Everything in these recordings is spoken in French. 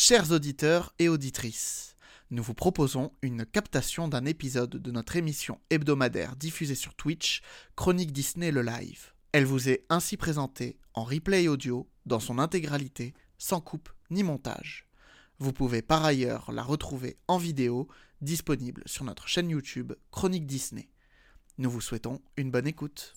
Chers auditeurs et auditrices, nous vous proposons une captation d'un épisode de notre émission hebdomadaire diffusée sur Twitch, Chronique Disney le live. Elle vous est ainsi présentée en replay audio dans son intégralité, sans coupe ni montage. Vous pouvez par ailleurs la retrouver en vidéo, disponible sur notre chaîne YouTube Chronique Disney. Nous vous souhaitons une bonne écoute.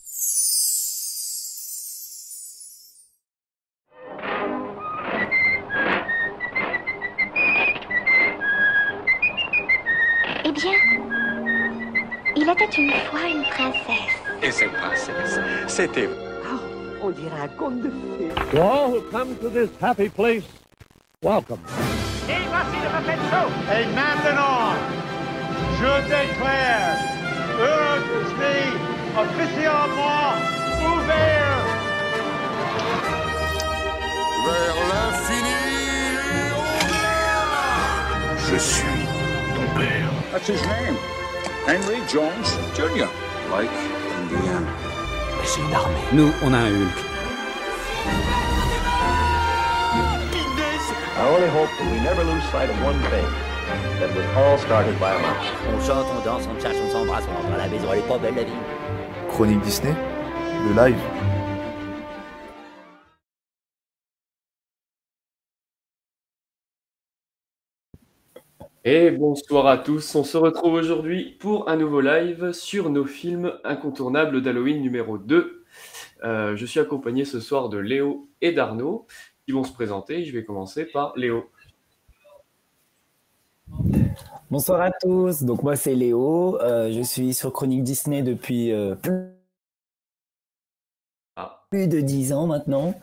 Était une fois une princesse. Et cette princesse, c'était... On dirait un conte de fées. To all who come to this happy place, welcome. Et voici le Muppet Show. Et maintenant, je déclare Disney officiellement ouvert. Vers l'infini Je suis ton père. That's his name. Henry Jones Jr. Like Indiana. C'est une armée. Nous, on a un Hulk. I only hope that we never lose sight of one thing. That was all started by a mouse. On chante, on danse, on cherche, on s'embrasse, on rentre à la maison, elle est pas belle la vie. Chronique Disney, le live. Et bonsoir à tous, on se retrouve aujourd'hui pour un nouveau live sur nos films incontournables d'Halloween numéro 2. Euh, je suis accompagné ce soir de Léo et d'Arnaud qui vont se présenter. Je vais commencer par Léo. Bonsoir à tous, donc moi c'est Léo, euh, je suis sur Chronique Disney depuis euh, plus... De 10 ans maintenant.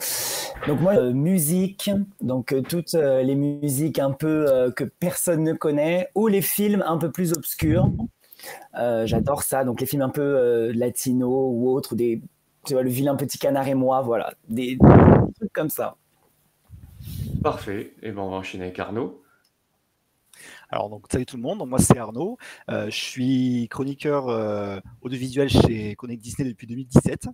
Donc moi, euh, musique, donc euh, toutes euh, les musiques un peu euh, que personne ne connaît, ou les films un peu plus obscurs. Euh, J'adore ça, donc les films un peu euh, latinos ou autres, ou des, tu vois, le vilain petit canard et moi, voilà, des, des trucs comme ça. Parfait, et ben on va enchaîner avec Arnaud. Alors, donc, salut tout le monde, Donc, moi c'est Arnaud, Euh, je suis chroniqueur euh, audiovisuel chez Connect Disney depuis 2017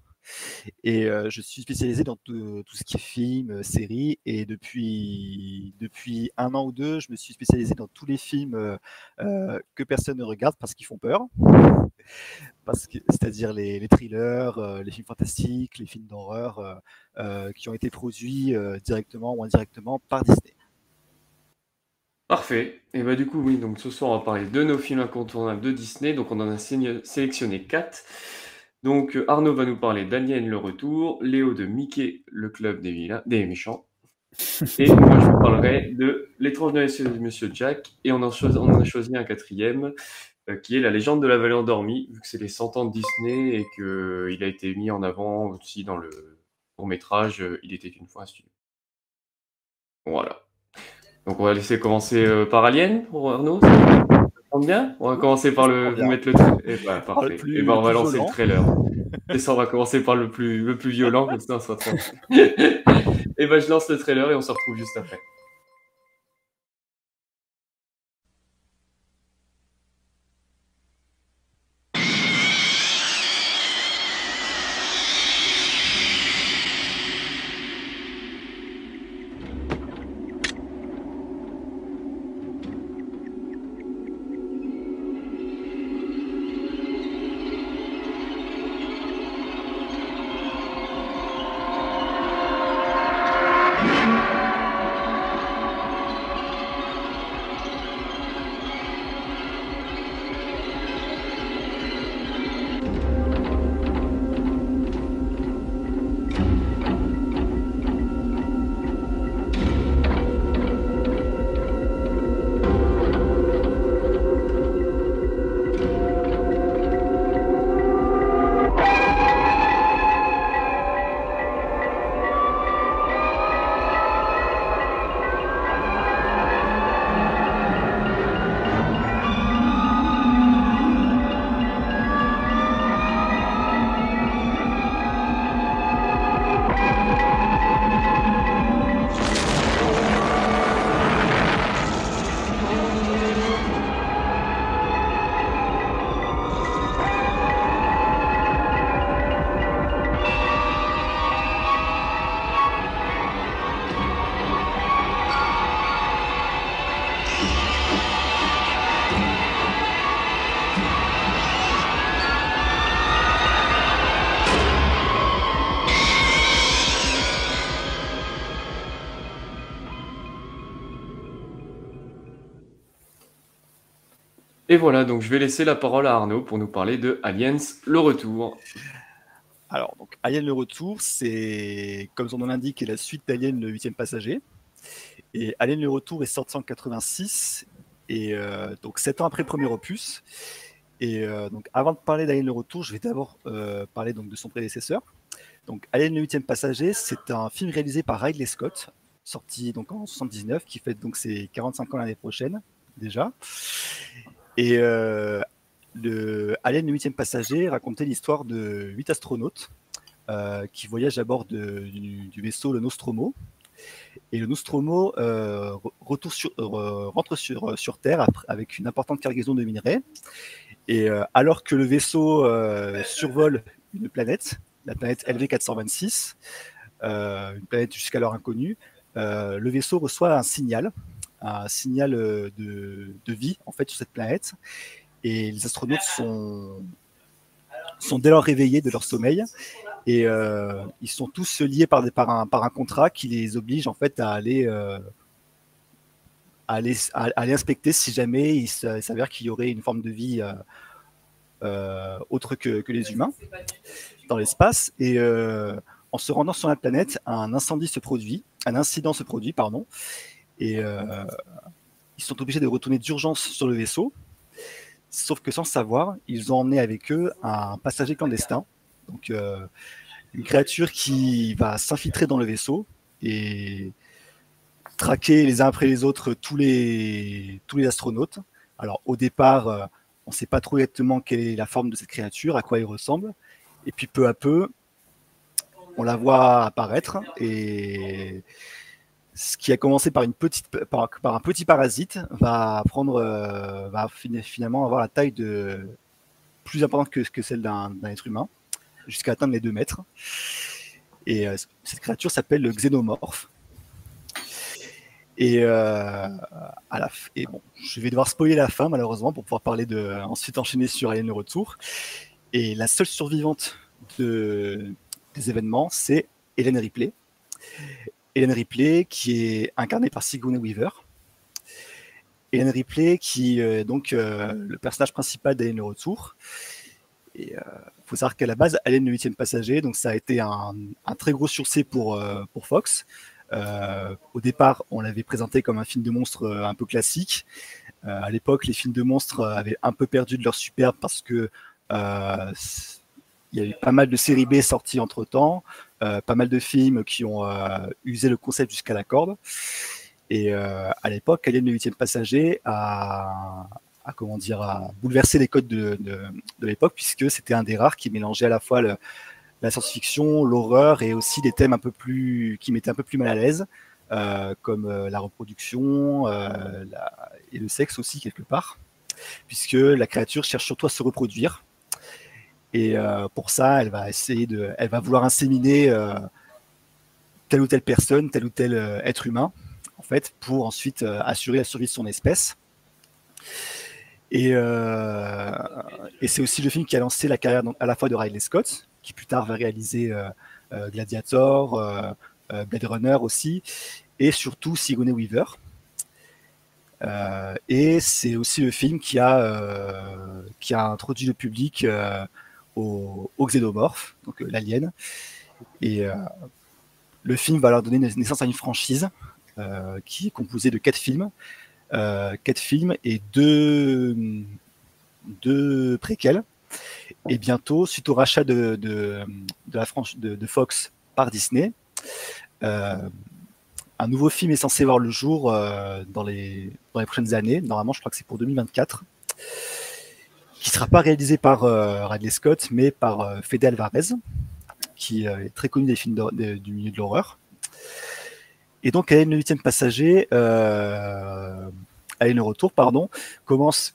et je suis spécialisé dans tout, ce qui est film, séries et depuis, depuis un an ou deux, je me suis spécialisé dans tous les films que personne ne regarde parce qu'ils font peur, c'est-à-dire les, thrillers, les films fantastiques, les films d'horreur qui ont été produits directement ou indirectement par Disney. Parfait. Et bah du coup, oui, donc ce soir on va parler de nos films incontournables de Disney. Donc on en a sé- sélectionné quatre. Donc euh, Arnaud va nous parler d'Alien le retour, Léo de Mickey le club des, méchants. Et moi je vous parlerai de L'étrange navigation de Monsieur Jack. Et on en, choisi, on en a choisi un quatrième euh, qui est La légende de la vallée endormie, vu que c'est les 100 ans de Disney et qu'il a été mis en avant aussi dans le court métrage euh, Il était une fois un studio. Voilà. Donc on va laisser commencer euh, par Alien pour Arnaud. Bien On va commencer par le vous mettre le tra- eh ben, le parfait. plus- Et ben on va lancer violent. le trailer. Et ça on va commencer par le plus le plus violent comme ça on sera tranquille. Et ben je lance le trailer et on se retrouve juste après. Voilà, donc je vais laisser la parole à Arnaud pour nous parler de Aliens, le retour. Alors, donc, le retour, c'est, comme son nom l'indique, la suite d'Alien le huitième passager. Et Alien le retour est sorti en 86, et euh, donc sept ans après le premier opus. Et euh, donc, avant de parler d'Alien le retour, je vais d'abord euh, parler donc de son prédécesseur. Donc, Alien le huitième passager, c'est un film réalisé par Ridley Scott, sorti donc en 79, qui fête donc ses 45 ans l'année prochaine déjà. Et euh, le huitième passager racontait l'histoire de huit astronautes euh, qui voyagent à bord du, vaisseau le Nostromo. Et le Nostromo euh, sur, rentre sur, sur Terre avec une importante cargaison de minerais. Et alors que le vaisseau survole une planète, la planète LV426, une planète jusqu'alors inconnue, euh, le vaisseau reçoit un signal, un signal de, de, vie en fait sur cette planète, et les astronautes sont sont dès lors réveillés de leur sommeil. Et euh, ils sont tous liés par, des, par, un, par un contrat qui les oblige en fait à aller euh, à aller, inspecter si jamais il s'avère qu'il y aurait une forme de vie euh, euh, autre que, que, les humains dans l'espace. Et euh, en se rendant sur la planète, un incendie se produit, un incident se produit, pardon, et euh, ils sont obligés de retourner d'urgence sur le vaisseau. Sauf que sans savoir, ils ont emmené avec eux un passager clandestin, donc euh, une créature qui va s'infiltrer dans le vaisseau et traquer les uns après les autres tous les, tous les astronautes. Alors au départ, euh, on ne sait pas trop exactement quelle est la forme de cette créature, à quoi il ressemble. Et puis peu à peu, on la voit apparaître et ce qui a commencé par, une petite, par, un petit parasite va prendre, euh, va finalement avoir la taille de plus importante que, que celle d'un être humain, jusqu'à atteindre les 2 mètres. Et euh, cette créature s'appelle le xénomorphe. Et, euh, et bon, je vais devoir spoiler la fin malheureusement pour pouvoir parler de ensuite enchaîner sur Alien le retour. Et la seule survivante de, des événements, c'est Hélène Ripley. Hélène Ripley qui est incarnée par Sigourney Weaver. Hélène Ripley qui est donc euh, le personnage principal d'Alien le Retour. Il euh, faut savoir qu'à la base, Alien le huitième passager, donc ça a été un, très gros succès pour, euh, Fox. Euh, au départ, on l'avait présenté comme un film de monstres euh, un peu classique. à l'époque, les films de monstres avaient un peu perdu de leur superbe parce que il y a eu pas mal de séries B sorties entre temps, euh, pas mal de films qui ont euh, usé le concept jusqu'à la corde. Et euh, à l'époque, Alien le huitième passager a, a, comment dire, a bouleversé les codes de, de, l'époque puisque c'était un des rares qui mélangeait à la fois la science-fiction, l'horreur et aussi des thèmes un peu plus qui mettaient un peu plus mal à l'aise, euh, comme euh, la reproduction euh, et le sexe aussi quelque part, puisque la créature cherche surtout à se reproduire et euh, pour ça, elle va essayer de, elle va vouloir inséminer euh, telle ou telle personne, tel ou tel euh, être humain, en fait, pour ensuite assurer la survie de son espèce. Et, c'est aussi le film qui a lancé la carrière à la fois de Ridley Scott, qui plus tard va réaliser Gladiator, Blade Runner aussi, et surtout Sigourney Weaver. Et c'est aussi le film qui a, qui a introduit le public au, au donc euh, l'alien. Et euh, le film va leur donner naissance à une franchise euh, qui est composée de quatre films, quatre films et deux, deux préquels. Et bientôt, suite au rachat de, de, la de, Fox par Disney, un nouveau film est censé voir le jour dans, les, dans les prochaines années. Normalement, je crois que c'est pour 2024 qui sera pas réalisé par euh, Ridley Scott, mais par euh, Fede Alvarez, qui euh, est très connu des films du milieu de l'horreur. Et donc, Alien le huitième passager, Alien le retour, pardon, commence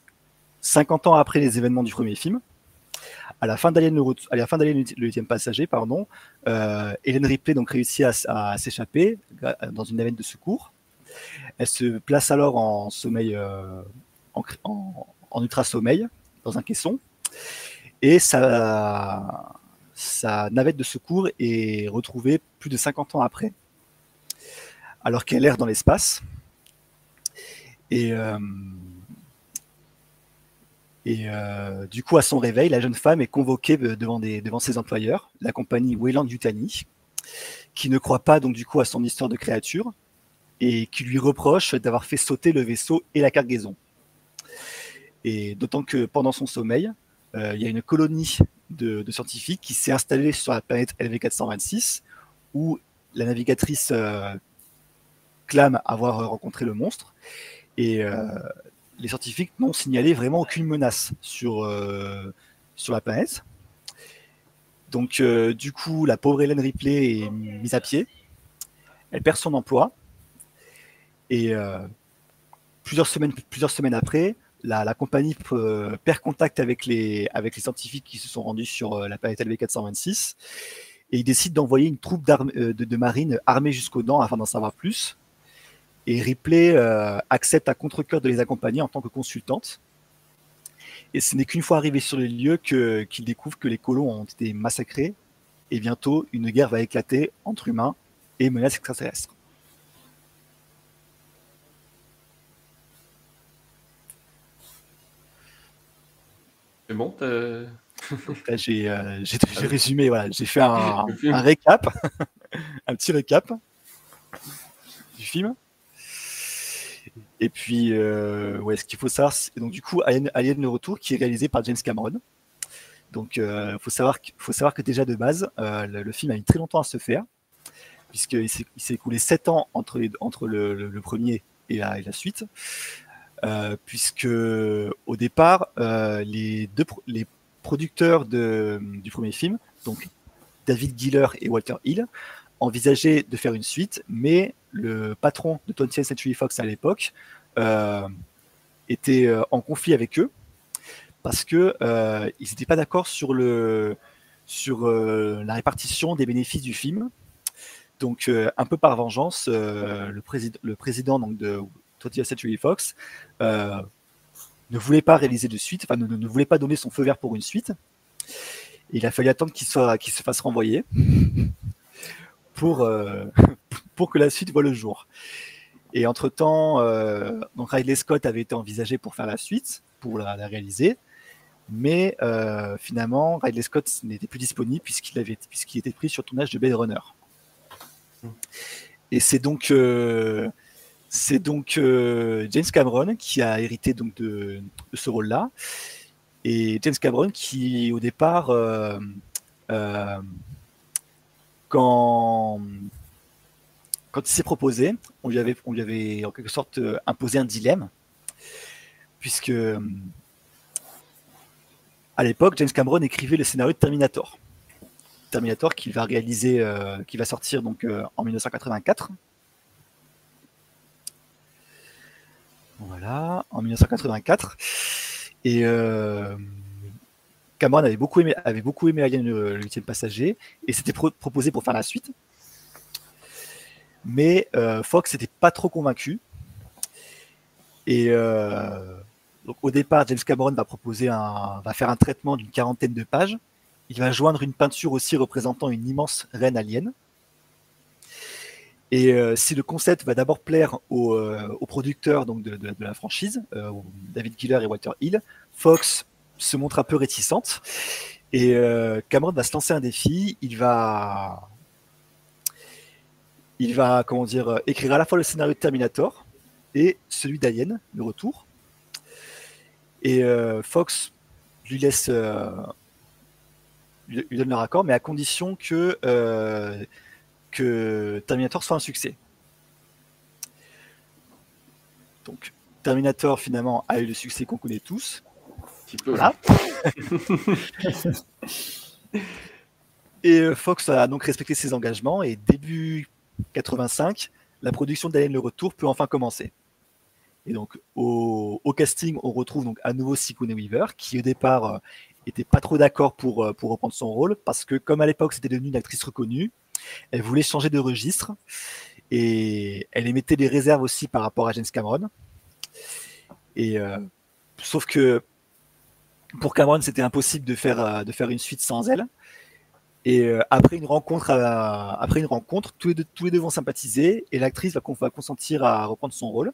50 ans après les événements du premier film. À la fin d'Alien le, huitième passager, pardon, Hélène Ripley donc réussit à, s'échapper dans une navette de secours. Elle se place alors en sommeil, en ultra sommeil un caisson. Et sa, navette de secours est retrouvée plus de 50 ans après, alors qu'elle erre dans l'espace. Et euh, euh, du coup, à son réveil, la jeune femme est convoquée devant, devant ses employeurs, la compagnie Wayland Yutani, qui ne croit pas donc du coup à son histoire de créature et qui lui reproche d'avoir fait sauter le vaisseau et la cargaison. Et d'autant que pendant son sommeil, euh, il y a une colonie de, scientifiques qui s'est installée sur la planète LV426 où la navigatrice euh, clame avoir rencontré le monstre. Et euh, les scientifiques n'ont signalé vraiment aucune menace sur, sur la planète. Donc, du coup, la pauvre Hélène Ripley est mise à pied. Elle perd son emploi. Et plusieurs, semaines, plusieurs semaines après, la, compagnie euh, perd contact avec les, scientifiques qui se sont rendus sur euh, la planète LV426 et ils décident d'envoyer une troupe euh, de, marine armée jusqu'aux dents afin d'en savoir plus. Et Ripley accepte à contre-coeur de les accompagner en tant que consultante. Et ce n'est qu'une fois arrivé sur les lieux qu'il découvre que les colons ont été massacrés et bientôt une guerre va éclater entre humains et menaces extraterrestres. C'est bon euh, j'ai résumé, voilà, j'ai fait un, récap, un petit récap du film. Et puis, euh, ouais, ce qu'il faut savoir, donc du coup, Alien, Alien, le retour, qui est réalisé par James Cameron. Donc, il euh, faut savoir, faut savoir que déjà de base, le, film a mis très longtemps à se faire, puisqu'il s'est écoulé 7 ans entre, entre le, premier et la, et la suite. Euh, puisque au départ, euh, les deux les producteurs du premier film, donc David Giller et Walter Hill, envisageaient de faire une suite, mais le patron de 20th Century Fox à l'époque euh, était en conflit avec eux parce que ils n'étaient pas d'accord sur le sur la répartition des bénéfices du film. Donc, un peu par vengeance, le, président, le président donc, de 20th Century Fox, euh, ne voulait pas réaliser de suite, enfin ne, voulait pas donner son feu vert pour une suite. il a fallu attendre qu'il soit, qu'il se fasse renvoyer pour, euh, pour que la suite voit le jour. Et entre-temps, euh, donc Ridley Scott avait été envisagé pour faire la suite, pour la, réaliser. Mais finalement, Ridley Scott n'était plus disponible puisqu'il avait puisqu'il était pris sur tournage de Blade Runner. Mmh. Et c'est donc c'est donc euh, James Cameron qui a hérité donc de, ce rôle-là. Et James Cameron qui, au départ, euh, euh, quand, il s'est proposé, on lui, avait, on lui avait en quelque sorte imposé un dilemme, puisque à l'époque, James Cameron écrivait le scénario de Terminator. Terminator qui va réaliser, qui va sortir donc en 1984 Voilà, en 1984. Et euh, Cameron avait beaucoup aimé, avait beaucoup aimé Alien le huitième passager et s'était proposé pour faire la suite. Mais euh, Fox n'était pas trop convaincu. Et euh, au départ, James Cameron va proposer va faire un traitement d'une quarantaine de pages. Il va joindre une peinture aussi représentant une immense reine alien. Et euh, si le concept va d'abord plaire aux, euh, producteurs donc de, la franchise, euh, David Giller et Walter Hill, Fox se montre un peu réticente. Et Cameron va se lancer un défi. Il va, il va comment dire, écrire à la fois le scénario de Terminator et celui d'Alien, le retour. Et Fox lui laisse, lui, donne leur accord, mais à condition que que Terminator soit un succès. Donc, Terminator finalement a eu le succès qu'on connaît tous. Voilà. et euh, Fox a donc respecté ses engagements et début 85, la production d'Alien le Retour peut enfin commencer. Et donc au, casting, on retrouve donc à nouveau Sigourney Weaver, qui au départ euh, était pas trop d'accord pour, euh, pour reprendre son rôle, parce que comme à l'époque c'était devenu une actrice reconnue, elle voulait changer de registre et elle émettait des réserves aussi par rapport à James Cameron. Et euh, sauf que pour Cameron, c'était impossible de faire, euh, de une suite sans elle. Et euh, après une rencontre, tous les, deux, vont sympathiser et l'actrice va, consentir à reprendre son rôle.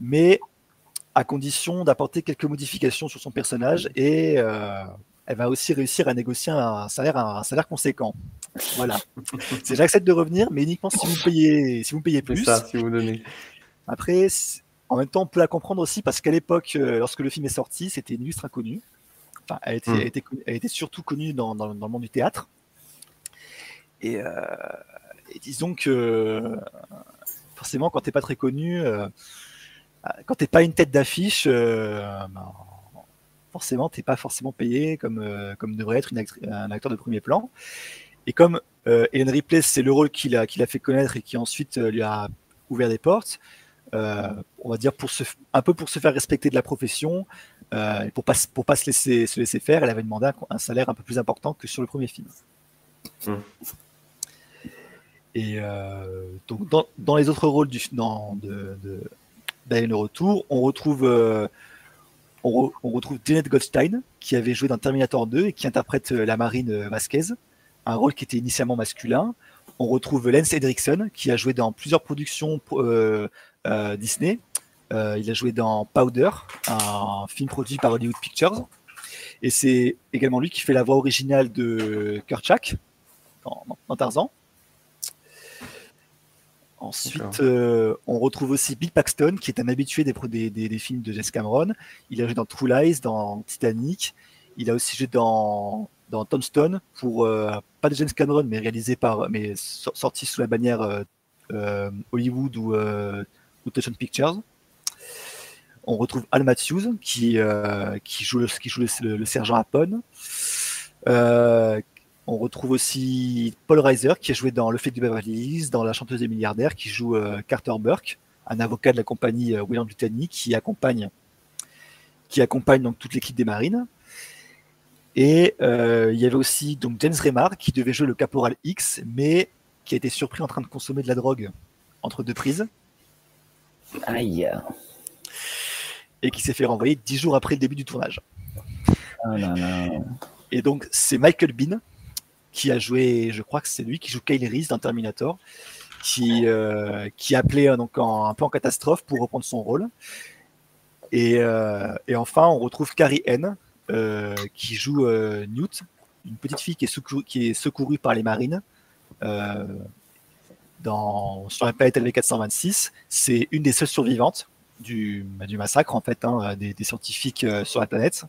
Mais à condition d'apporter quelques modifications sur son personnage et elle va aussi réussir à négocier un salaire, un salaire conséquent. Voilà. J'accepte de revenir, mais uniquement si vous payez, si vous payez plus. Ça, si vous donnez. Après, en même temps, on peut la comprendre aussi parce qu'à l'époque, euh, lorsque le film est sorti, c'était une illustre inconnue. Enfin, elle était, Mm. elle était, elle était surtout connue dans, dans- dans le monde du théâtre. Et, euh, et disons que euh, forcément, quand t'es pas très connu, euh, quand t'es pas une tête d'affiche, euh, ben, forcément, t'es pas forcément payé comme, euh, comme devrait être une un acteur de premier plan. Et comme euh, Ellen Ripley, c'est le rôle qu'il a, qu'il a fait connaître et qui ensuite euh, lui a ouvert des portes, euh, on va dire pour se, un peu pour se faire respecter de la profession, et pour pas, pour pas se laisser, se laisser faire, elle avait demandé un, un salaire un peu plus important que sur le premier film. Mm. Et euh, donc dans, dans les autres rôles du, dans, de, de, Retour, on retrouve, euh, on, re- on retrouve Janet Goldstein, qui avait joué dans Terminator 2 et qui interprète euh, la marine euh, Vasquez, un rôle qui était initialement masculin. On retrouve Lance Henriksen, qui a joué dans plusieurs productions euh, Disney. Il a joué dans Powder, un film produit par Hollywood Pictures. Et c'est également lui qui fait la voix originale de Kerchak dans Tarzan. Ensuite, euh, on retrouve aussi Bill Paxton, qui est un habitué des, films de James Cameron. Il a joué dans True Lies, dans Titanic. Il a aussi joué dans, dans pour, euh, pas de James Cameron, mais réalisé par, mais so- sorti sous la bannière euh, Hollywood ou, ou Pictures. On retrouve Al Matthews, qui, joue, le, qui joue le, sergent. On retrouve aussi Paul Reiser, qui a joué dans Le fait du Beverly Hills, dans La chanteuse des milliardaires, qui joue euh, Carter Burke, un avocat de la compagnie euh, William Brittany, qui accompagne, qui accompagne donc toute l'équipe des marines. Et euh, il y avait aussi donc James Remar, qui devait jouer le caporal X, mais qui a été surpris en train de consommer de la drogue entre deux prises. Aïe. Et qui s'est fait renvoyer dix jours après le début du tournage. Ah là là. Et donc, c'est Michael Bean qui a joué, je crois que c'est lui qui joue Kyle Reese dans Terminator, qui, euh, qui a appelé euh, donc en, un peu en catastrophe pour reprendre son rôle. Et, euh, et enfin, on retrouve Carrie N, euh, qui joue Newt, une petite fille qui est, secourue, qui est secourue par les marines dans, sur la planète LV426. C'est une des seules survivantes du, bah, du massacre, en fait, hein, des, des scientifiques sur la planète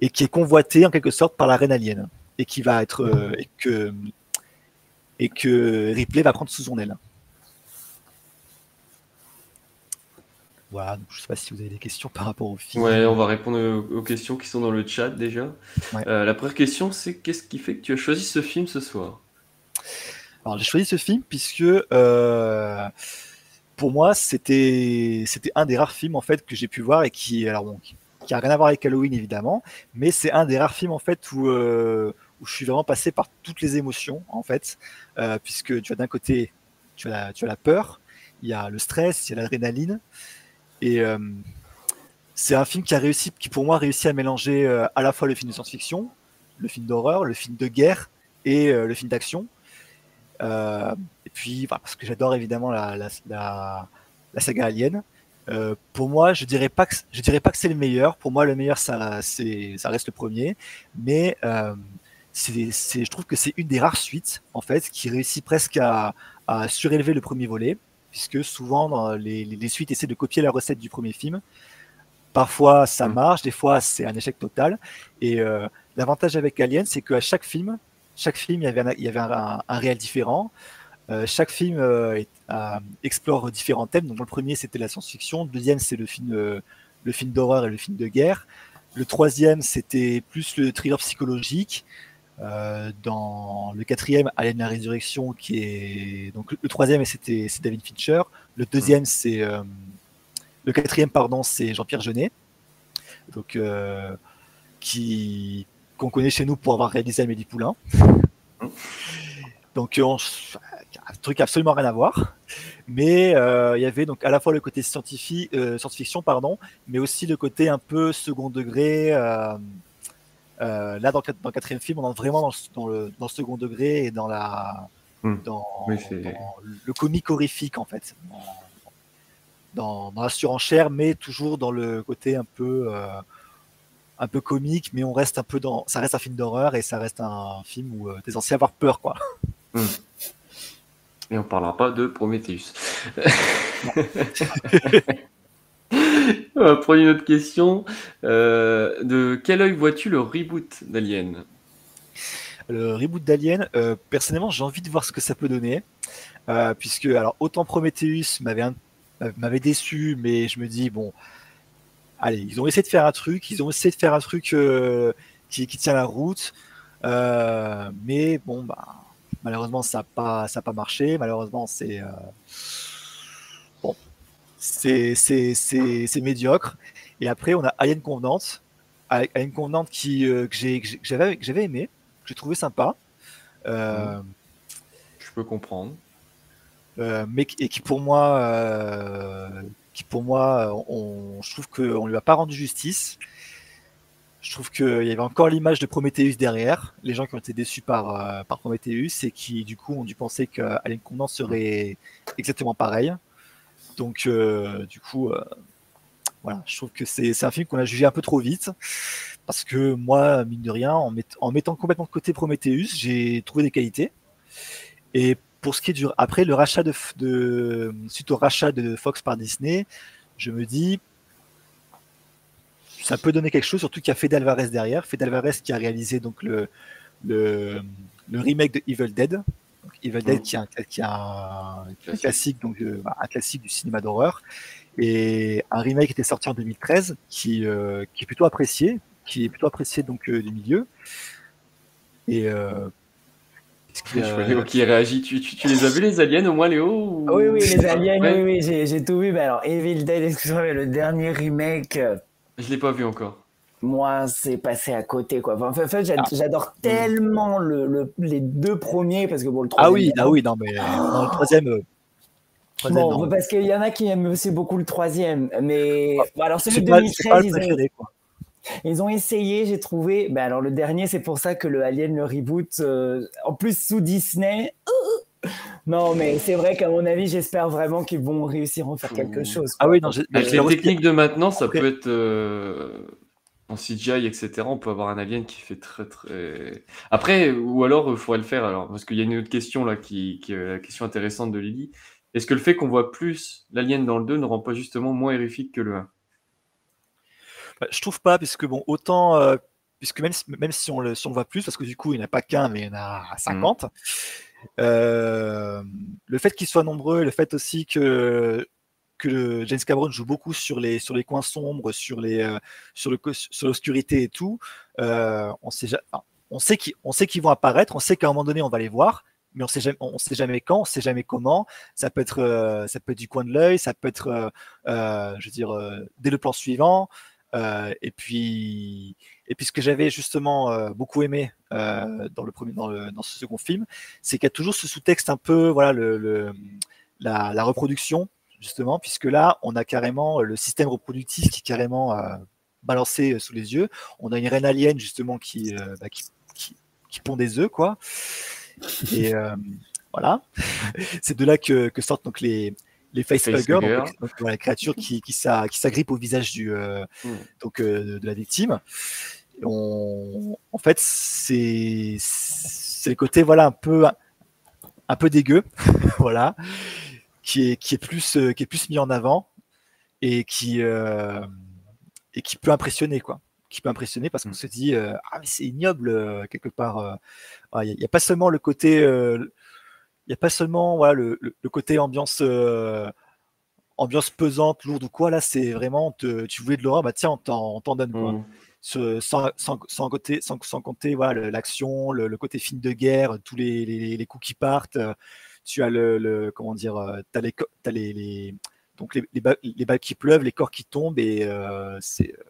et qui est convoité en quelque sorte par la reine alien et qui va être euh, et que et que Ripley va prendre sous son aile. Voilà, donc je sais pas si vous avez des questions par rapport au film. Ouais, on va répondre aux, questions qui sont dans le chat déjà. Ouais. Euh, la première question, c'est qu'est-ce qui fait que tu as choisi ce film ce soir? Alors j'ai choisi ce film puisque euh, pour moi c'était c'était un des rares films en fait que j'ai pu voir et qui alors bon, qui- qui a rien à voir avec Halloween évidemment, mais c'est un des rares films en fait où euh, où je suis vraiment passé par toutes les émotions en fait, euh, puisque tu as d'un côté tu as la, tu as la peur, il y a le stress, il y a l'adrénaline et euh, c'est un film qui a réussi, qui pour moi a réussi à mélanger euh, à la fois le film de science-fiction, le film d'horreur, le film de guerre et le film d'action. Et puis, parce que j'adore évidemment la, la, la, saga Alien. Pour moi, je dirais pas que je dirais pas que c'est le meilleur. Pour moi, le meilleur, ça, ça reste le premier. Mais c'est, c'est, je trouve que c'est une des rares suites en fait qui réussit presque à, à surélever le premier volet, puisque souvent dans les, les, les suites essaient de copier la recette du premier film. Parfois, ça marche, des fois, c'est un échec total. Et euh, l'avantage avec Alien, c'est qu'à chaque film, chaque film, il y avait un, il y avait un, un, un réel différent. Euh, chaque film euh, explore différents thèmes. Donc, dans le premier, c'était la science-fiction. Le deuxième, c'est le film, euh, le film d'horreur et le film de guerre. Le troisième, c'était plus le thriller psychologique. Euh, dans le quatrième, Alien la résurrection, qui est donc le, troisième, c'était c'est David Fincher. Le deuxième, c'est euh, le quatrième, pardon, c'est Jean-Pierre Jeunet, donc euh, qui qu'on connaît chez nous pour avoir réalisé Amélie Poulain. Donc on, un truc absolument rien à voir, mais il y avait donc à la fois le côté scientifique, science-fiction pardon, mais aussi le côté un peu second degré. Euh, là dans, dans le quatrième film, on est vraiment dans, dans, le, dans le second degré et dans la Hmm. dans, Oui, dans le comique horrifique en fait. Dans, la surenchère, mais toujours dans le côté un peu, euh, un peu comique, mais on reste un peu dans, ça reste un film d'horreur et ça reste un film où euh, t'es censé avoir peur, quoi. Hmm. Et on parlera pas de Prometheus. on va prendre une autre question. Euh, de quel œil vois-tu le reboot d'Alien? Le reboot d'Alien, euh, personnellement, j'ai envie de voir ce que ça peut donner. Euh, puisque, alors, autant Prometheus m'avait déçu, mais je me dis, bon, allez, ils ont essayé de faire un truc, ils ont essayé de faire un truc qui, qui tient la route. Mais bon, bah, malheureusement, ça n'a pas, pas marché. Malheureusement, c'est. C'est médiocre. Et après, on a Alien Covenant. Alien Covenant qui, euh, que j'avais j'avais aimé, que j'ai trouvé sympa. Euh, Je peux comprendre. euh, mais qui- et qui pour moi, euh, qui pour moi, on, je trouve qu'on lui a pas rendu justice. Je trouve qu'il y avait encore l'image de Prometheus derrière, les gens qui ont été déçus par, par Prometheus et qui du coup ont dû penser qu'Alien Covenant serait exactement pareil. Donc euh, du coup, euh, voilà, je trouve que c'est un film qu'on a jugé un peu trop vite parce que moi, mine de rien, en, met- en mettant complètement de côté Prometheus, j'ai trouvé des qualités. Et pour ce qui est du après le rachat de, suite au rachat de Fox par Disney, je me dis ça peut donner quelque chose, surtout qu'il y a Fede Alvarez derrière. Fede Alvarez qui a réalisé donc le remake de Evil Dead. Donc, Evil Dead qui est un, qui est un Classique. classique, donc, euh, bah, un classique du cinéma d'horreur. Et un remake qui était sorti en 2013 qui, euh, qui est plutôt apprécié, qui est plutôt apprécié donc euh, du milieu. Et euh, qui réagit? Tu, tu- tu les as vus les aliens au moins, Léo ou- Oui, oui, les aliens, Ouais. oui, oui, j'ai tout vu. Mais alors, Evil Dead, excuse-moi, mais le dernier remake, Je l'ai pas vu encore. Moi, c'est passé à côté, quoi. Enfin, en fait, Ah. j'adore tellement le, le- les deux premiers, parce que bon, le Ah troisième. oui, non. ah oui, non, mais euh, non, le troisième. euh, troisième, Bon, non. parce qu'il y en a qui aiment aussi beaucoup le troisième, mais bon, alors celui de pas, c'est pas 2013, le ils ont, préféré, quoi. ils ont essayé, j'ai trouvé. Ben alors le dernier, c'est pour ça que le Alien le reboot, euh, en plus sous Disney. euh, Non, mais c'est vrai qu'à mon avis, j'espère vraiment qu'ils vont réussir à en faire quelque chose. Ah oui, non, Avec les techniques de maintenant, ça Après- peut être euh, en CGI, etc. On peut avoir un alien qui fait très très. Après, ou alors il faudrait le faire alors, parce qu'il y a une autre question là qui, qui est la question intéressante de Lily. Est-ce que le fait qu'on voit plus l'alien dans le 2 ne rend pas justement moins horrifique que le 1 Bah, je trouve pas, puisque bon, autant, euh, puisque même si, même si on le, si on le voit plus, parce que du coup, il n'y en a pas qu'un, mais il y en a 50, euh, le fait qu'ils soient nombreux, le fait aussi que, que le James Cameron joue beaucoup sur les, sur les coins sombres, sur les, euh, sur le, sur l'obscurité et tout, euh, on sait, on sait qu'ils, on vont apparaître, on sait qu'à un moment donné, on va les voir, mais on sait jamais, on sait jamais quand, on sait jamais comment. Ça peut être, euh, ça peut être du coin de l'œil, ça peut être, je veux dire, dès le plan suivant. Et puis, et puis ce que j'avais justement beaucoup aimé dans le premier, dans, le- dans ce second film, c'est qu'il y a toujours ce sous-texte un peu, voilà, le, la reproduction justement, puisque là, on a carrément le système reproductif qui est carrément euh, balancé euh, sous les yeux. On a une reine alien justement qui, euh, bah, qui, qui, qui pond des œufs, quoi. Et euh, voilà, c'est de là que, que sortent donc les les facehuggers, Facehugger. donc, donc, voilà, les créatures qui, qui, s'a- qui s'agrippent au visage du, euh, Mm. donc, euh, de, de la victime. On, en fait, c'est c'est le côté voilà un peu un peu dégueu, voilà, qui est qui est plus euh, qui est plus mis en avant et qui euh, et qui peut impressionner quoi, qui peut impressionner parce qu'on se dit euh, ah mais c'est ignoble euh, quelque part. euh. Ah, Il n'y a, pas seulement le côté euh, il a pas seulement voilà, le, le- le côté ambiance, ambiance pesante, lourde ou quoi. Là, c'est vraiment, te- tu voulais de l'horreur, bah tiens, on t'en on t'en donne. Quoi. Mhm. Ce- sans, sans, sans, côté, sans, sans compter voilà, l'action, le, le côté film de guerre, tous les, les, les coups qui partent. Tu as le, comment dire, euh, t'as les, t'as les, donc les, les, ba- les balles qui pleuvent, les corps qui tombent, et euh, c'est, euh,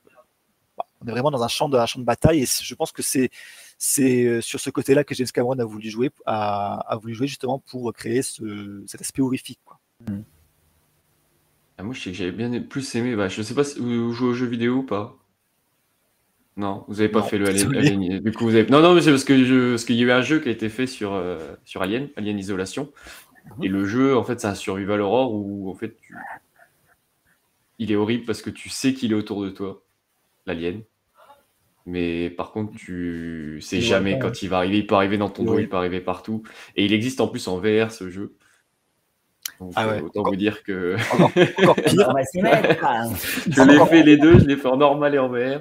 bah, on est vraiment dans un champ de, un champ de bataille. Et je pense que c'est, c'est sur ce côté-là que James Cameron a voulu jouer, a, voulu jouer justement pour créer ce, cet aspect horrifique. Quoi. Ah, moi, je sais que j'avais bien plus aimé. Bah, je sais pas si vous jouez aux jeux vidéo ou pas? Non, vous avez pas Non, fait le Alien. Du coup, vous avez. Non, non, mais c'est parce que je... parce qu'il y a eu un jeu qui a été fait sur euh, sur Alien, Alien Isolation. Mhm. Et le jeu, en fait, c'est un survival horror où en fait tu il est horrible parce que tu sais qu'il est autour de toi, l'alien. Mais par contre, tu sais jamais quand il va arriver. Il peut arriver dans ton dos, Oui. il peut arriver partout. Et il existe en plus en VR ce jeu. Donc, Ah euh, ouais. autant vous dire que Encore, encore pire. On va s'y mettre. je l'ai fait les deux, je l'ai fait en normal et en VR.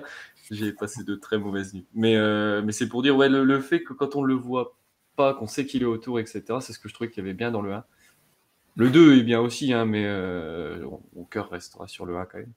J'ai passé de très mauvaises nuits. Mais, euh, mais c'est pour dire, ouais, le, le fait que quand on le voit pas, qu'on sait qu'il est autour, etc., c'est ce que je trouvais qu'il y avait bien dans le 1. Le 2 est bien aussi, hein, mais euh, mon cœur restera sur le 1 quand même.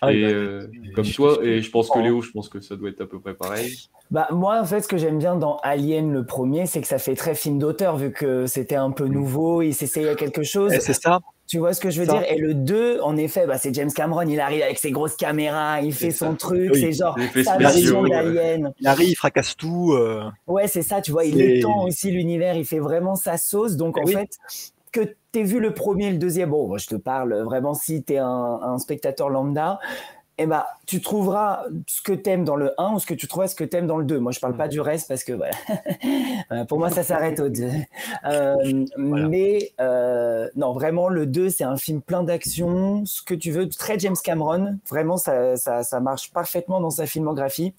Ah, et bah, euh, comme je- toi, et je pense que Oh. Léo, je pense que ça doit être à peu près pareil. Bah, moi, en fait, ce que j'aime bien dans Alien, le premier, c'est que ça fait très film d'auteur, vu que c'était un peu nouveau, il s'essayait à quelque chose. Eh, c'est ça. Tu vois ce que je veux Ça. dire? Et le 2, en effet, bah, c'est James Cameron, il arrive avec ses grosses caméras, il fait son ça. truc, Oui. c'est genre sa ouais. d'Alien. Il arrive, il fracasse tout. euh, Ouais, c'est ça, tu vois, il étend aussi l'univers, il fait vraiment sa sauce. Donc, Eh en oui. fait, que t'aies vu le premier et le deuxième, bon, moi, je te parle vraiment si t'es un, un spectateur lambda, eh ben, tu trouveras ce que t'aimes dans le 1 ou ce que tu trouveras ce que t'aimes dans le 2. Moi, je parle pas du reste parce que, voilà. Voilà, pour moi, ça s'arrête au 2. Euh, Mais, euh, non, vraiment, le 2, c'est un film plein d'action, ce que tu veux, très James Cameron. Vraiment, ça, ça, ça marche parfaitement dans sa filmographie.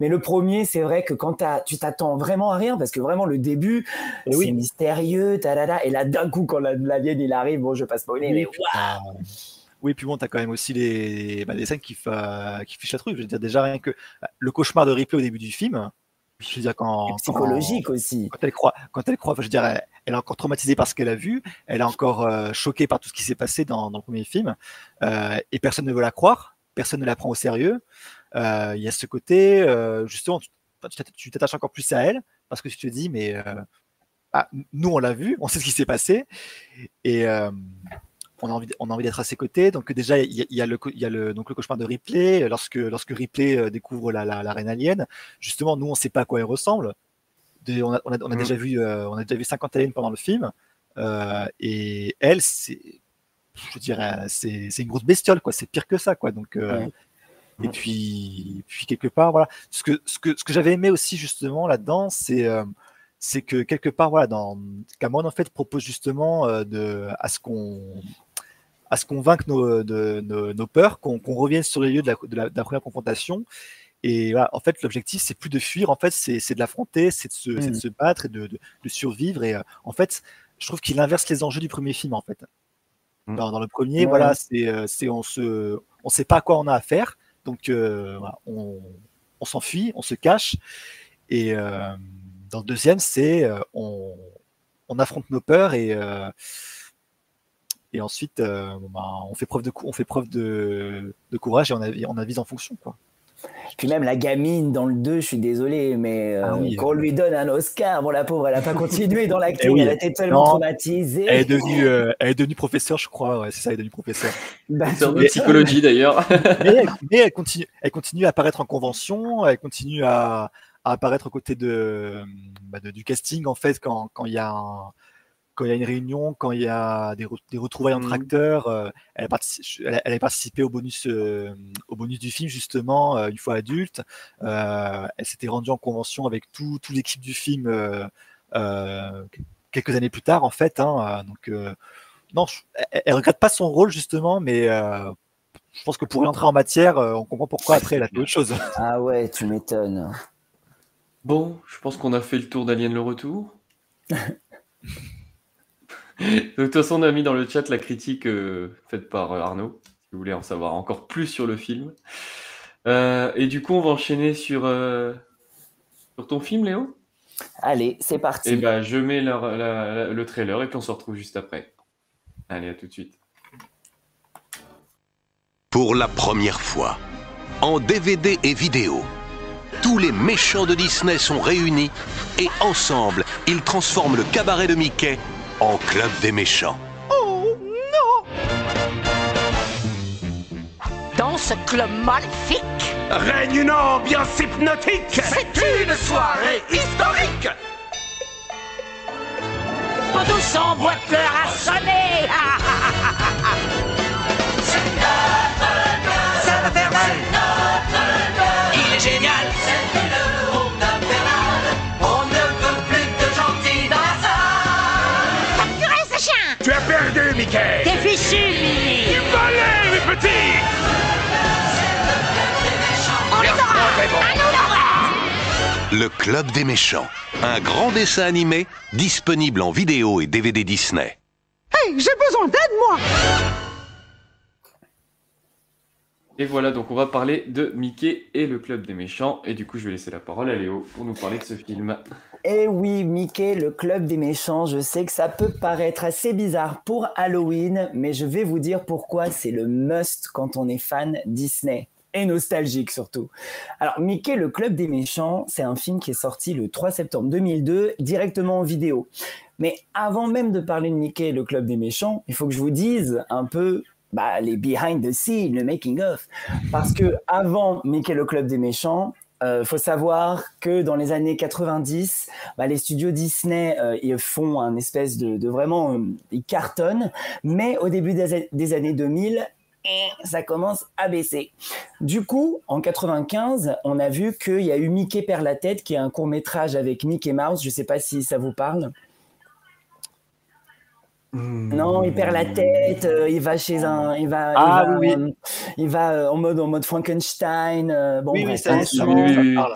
Mais le premier, c'est vrai que quand t'as- tu t'attends vraiment à rien, parce que vraiment le début, Eh c'est oui. mystérieux, talala, et là d'un coup quand la- l'alien il arrive, bon je passe pas au nez, mais puis t'as- Oui, puis bon, t'as quand même aussi les, bah, des scènes qui, fa- qui fichent la truc. Je veux dire, déjà rien que bah, le cauchemar de Ripley au début du film. Je veux dire, quand. Psychologique quand- aussi. Quand elle croit, quand elle croit, je veux dire, elle, elle est encore traumatisée par ce qu'elle a vu, elle est encore euh, choquée par tout ce qui s'est passé dans, dans le premier film, euh, et personne ne veut la croire, personne ne la prend au sérieux. Euh, Il y a ce côté, justement, tu tu t'atta- tu t'attaches encore plus à elle, parce que tu te dis, mais ah, nous on l'a vu, on sait ce qui s'est passé, et on a envie, on a envie d'être à ses côtés. Donc déjà, il y a, il y a le, il y a le, donc le cauchemar de Ripley. Lorsque, lorsque Ripley euh, découvre la, la, la reine alien, justement, nous on sait pas à quoi elle ressemble. De- on a, on a- on a Mhm. déjà vu, euh, on a déjà vu 50 aliens pendant le film, euh, et elle, c'est, je dirais, c'est, c'est une grosse bestiole, quoi. C'est pire que ça, quoi. Donc euh, Ouais. et puis, puis quelque part, voilà. Ce que, ce que, ce que j'avais aimé aussi justement là-dedans, c'est c'est que quelque part, voilà, dans Cameron en fait propose justement euh, de à ce qu'on à ce qu'on vaincre nos, de, nos, nos peurs, qu'on revienne sur les lieux de la, de la, de la première confrontation. Et voilà, en fait, l'objectif, c'est plus de fuir, en fait, c'est de l'affronter, c'est de, se- de Mm. se battre et de, survivre. Et euh, en fait, je trouve qu'il inverse les enjeux du premier film, en fait. Mm. Dans, dans le premier, voilà, c'est euh, c'est on se, on sait pas à quoi on a affaire, donc euh, voilà, on, on s'enfuit, on se cache. Et euh, dans le deuxième, c'est euh, on, on affronte nos peurs et euh, et ensuite euh, ben, on fait preuve de on fait preuve de, de courage et on, avi- on avise en fonction quoi. Puis même la gamine dans le 2, je suis désolé, mais euh, Ah oui. qu'on lui donne un Oscar, bon la pauvre, elle a pas continué dans l'acting, Eh oui. elle était tellement Non. traumatisée. Elle est devenue euh, elle est devenue professeure je crois ouais, c'est ça elle est devenue professeure. Bah, de psychologie d'ailleurs. mais, elle, mais elle continue elle continue à apparaître en convention elle continue à, à apparaître aux côtés de, bah, de- du casting en fait quand quand il y a un- quand il y a une réunion, quand il y a des, re- des retrouvailles entre Mhm. acteurs, euh, elle, a partici- elle, a, elle a participé au bonus, euh, au bonus du film justement euh, une fois adulte. Euh, elle s'était rendue en convention avec tout, tout l'équipe du film euh, euh, quelques années plus tard en fait. hein, donc euh, non, je- elle, elle regrette pas son rôle justement, mais euh, je pense que pour rentrer en matière, euh, on comprend pourquoi après elle a fait autre chose. Ah ouais, tu m'étonnes. Bon, je pense qu'on a fait le tour d'Alien le retour. De toute façon, on a mis dans le chat la critique euh, faite par euh, Arnaud, si vous voulez en savoir encore plus sur le film. Euh, et du coup, on va enchaîner sur, euh, sur ton film, Léo? Allez, c'est parti. Et ben, je mets la- la- la- le trailer et puis on se retrouve juste après. Allez, à tout de suite. Pour la première fois, en DVD et vidéo, tous les méchants de Disney sont réunis et ensemble, ils transforment le cabaret de Mickey en club des méchants. Oh non! Dans ce club maléfique Règne une ambiance hypnotique. C'est une soirée historique. Tout s'emboîte l'heure à sonner Mes petits. On les aura À nous l'horreur Le Club des méchants, un grand dessin animé disponible en vidéo et DVD Disney. Hey, j'ai besoin d'aide, moi. Et voilà, donc on va parler de Mickey et le Club des méchants. Et du coup, je vais laisser la parole à Léo pour nous parler de ce film. Eh oui, Mickey, le club des méchants, je sais que ça peut paraître assez bizarre pour Halloween, mais je vais vous dire pourquoi c'est le must quand on est fan Disney. Et nostalgique surtout. Alors, Mickey, le club des méchants, c'est un film qui est sorti le 3 septembre 2002, directement en vidéo. Mais avant même de parler de Mickey, le club des méchants, il faut que je vous dise un peu bah, les behind the scenes, le making of. Parce que avant Mickey, le club des méchants, euh, faut savoir que dans les années 90, bah, les studios Disney euh, font un espèce de, de vraiment euh, ils cartonnent, mais au début des, des années 2000 eh, ça commence à baisser. Du coup, en 95, on a vu qu'il y a eu Mickey perd la tête, qui est un court métrage avec Mickey Mouse. Je ne sais pas si ça vous parle. Non, il perd la tête, euh, il va chez un, il va, Ah, il va, oui, euh, il va, euh, en mode en mode Frankenstein. euh, bon, Oui, oui, bref, ça, un ça, sang. oui, oui. parle.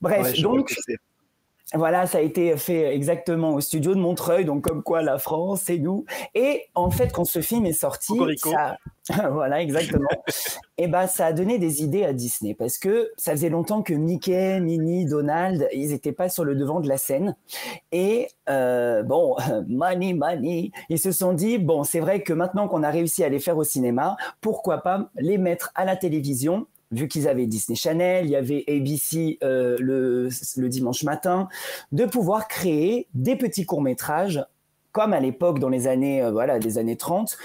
Bref, Ouais, donc. Voilà, ça a été fait exactement au studio de Montreuil, donc comme quoi la France, c'est nous. Et en fait, quand ce film est sorti, ça, voilà, exactement. et ben, ça a donné des idées à Disney parce que ça faisait longtemps que Mickey, Minnie, Donald, ils n'étaient pas sur le devant de la scène. Et euh, bon, money, money, ils se sont dit bon, c'est vrai que maintenant qu'on a réussi à les faire au cinéma, pourquoi pas les mettre à la télévision vu qu'ils avaient Disney Channel, il y avait ABC euh, le, dimanche matin, de pouvoir créer des petits courts-métrages, comme à l'époque dans les années, euh, voilà, les années 30,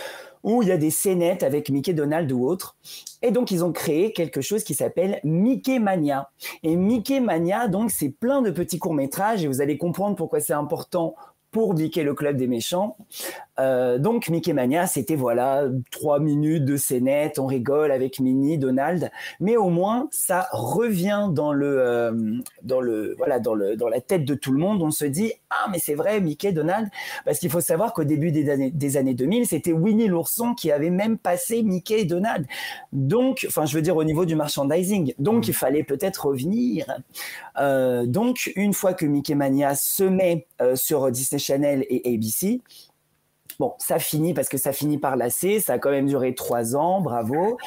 où il y a des scénettes avec Mickey, Donald ou autres. Et donc, ils ont créé quelque chose qui s'appelle Mickey Mania. Et Mickey Mania, donc, c'est plein de petits courts-métrages, et vous allez comprendre pourquoi c'est important pour Mickey le club des méchants. Euh, donc Mickey Mania, c'était voilà trois minutes de scénette, on rigole avec Minnie, Donald, mais au moins ça revient dans le euh, dans le voilà dans le dans la tête de tout le monde. On se dit ah mais c'est vrai Mickey, Donald, parce qu'il faut savoir qu'au début des années des années 2000, c'était Winnie l'ourson qui avait même passé Mickey et Donald. Donc enfin je veux dire au niveau du merchandising. Donc il fallait peut-être revenir. Euh, donc une fois que Mickey Mania se met sur Disney Channel et ABC, Bon, ça finit parce que ça finit par lasser. Ça a quand même duré trois ans, bravo.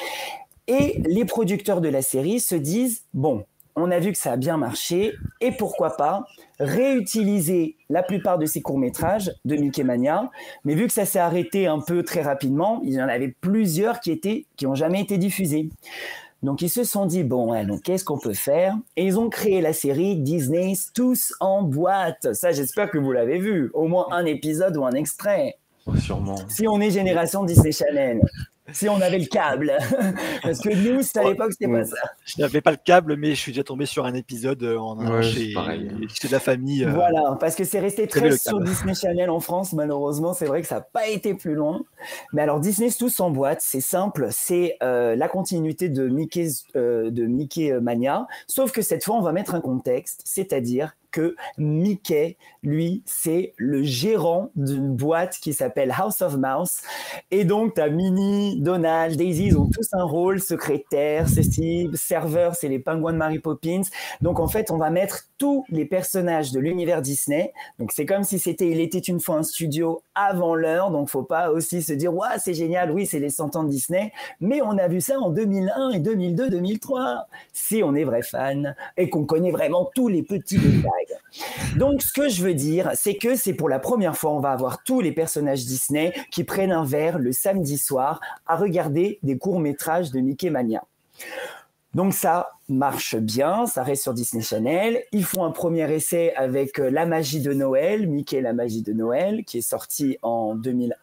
Et les producteurs de la série se disent bon, on a vu que ça a bien marché, et pourquoi pas réutiliser la plupart de ces courts-métrages de Mickey Mania. Mais vu que ça s'est arrêté un peu très rapidement, il y en avait plusieurs qui étaient qui ont jamais été diffusés. Donc ils se sont dit bon, donc qu'est-ce qu'on peut faire? Et ils ont créé la série Disney's Tous en boîte. Ça, j'espère que vous l'avez vu, au moins un épisode ou un extrait. Oh, sûrement. Si on est génération Disney Channel, si on avait le câble, parce que nous, à l'époque, c'était pas ça. Je n'avais pas le câble, mais je suis déjà tombé sur un épisode euh, en Ouais, chez, c'est pareil. chez la famille. euh, Voilà, parce que c'est resté très sur. Disney Channel en France, malheureusement, c'est vrai que ça n'a pas été plus loin. Mais alors, Disney Tous en boîte, c'est simple, c'est euh, la continuité de, Mickey's, euh, de Mickey Mania, sauf que cette fois, on va mettre un contexte, c'est-à-dire que Mickey, lui, c'est le gérant d'une boîte qui s'appelle House of Mouse. Et donc, tu as Minnie, Donald, Daisy, ils ont tous un rôle, secrétaire, ceci, serveur, c'est les pingouins de Mary Poppins. Donc, en fait, on va mettre tous les personnages de l'univers Disney. Donc, c'est comme si c'était Il était une fois un studio avant l'heure. Donc, faut pas aussi se dire, ouais, c'est génial, oui, c'est les 100 ans de Disney. Mais on a vu ça en 2001 et 2002, 2003. Si on est vrai fan et qu'on connaît vraiment tous les petits détails. Donc, ce que je veux dire, c'est que c'est pour la première fois, on va avoir tous les personnages Disney qui prennent un verre le samedi soir à regarder des courts-métrages de Mickey Mania. Donc ça marche bien, ça reste sur Disney Channel. Ils font un premier essai avec euh, La magie de Noël, Mickey la magie de Noël, qui est sorti en 2001.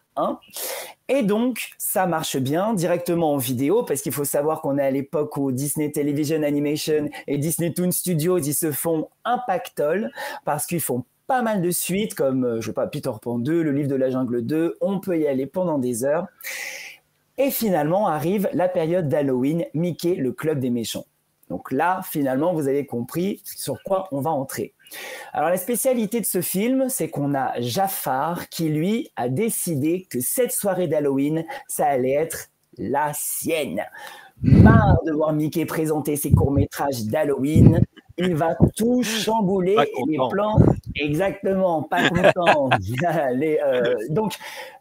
Et donc, ça marche bien directement en vidéo, parce qu'il faut savoir qu'on est à l'époque où Disney Television Animation et Disney Toon Studios, ils se font un pactole, parce qu'ils font pas mal de suites, comme, euh, je sais pas, Peter Pan 2, Le Livre de la Jungle 2, on peut y aller pendant des heures. Et finalement arrive la période d'Halloween, Mickey, le club des méchants. Donc là, finalement, vous avez compris sur quoi on va entrer. Alors la spécialité de ce film, c'est qu'on a Jafar qui lui a décidé que cette soirée d'Halloween, ça allait être la sienne. Marre de voir Mickey présenter ses courts-métrages d'Halloween, il va tout chambouler les plans. Exactement, pas content. Euh, donc,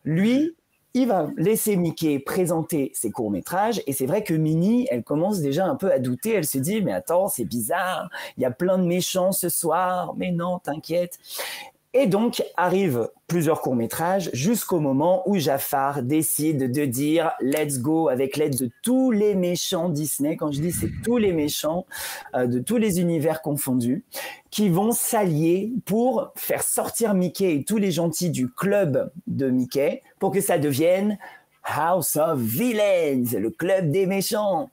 lui, il va laisser Mickey présenter ses courts-métrages. Et c'est vrai que Minnie, elle commence déjà un peu à douter. Elle se dit, mais attends, c'est bizarre. Il y a plein de méchants ce soir. Mais non, t'inquiète. Et donc arrivent plusieurs courts-métrages jusqu'au moment où Jafar décide de dire let's go avec l'aide de tous les méchants Disney. Quand je dis c'est tous les méchants euh, de tous les univers confondus qui vont s'allier pour faire sortir Mickey et tous les gentils du club de Mickey pour que ça devienne House of Villains, le club des méchants.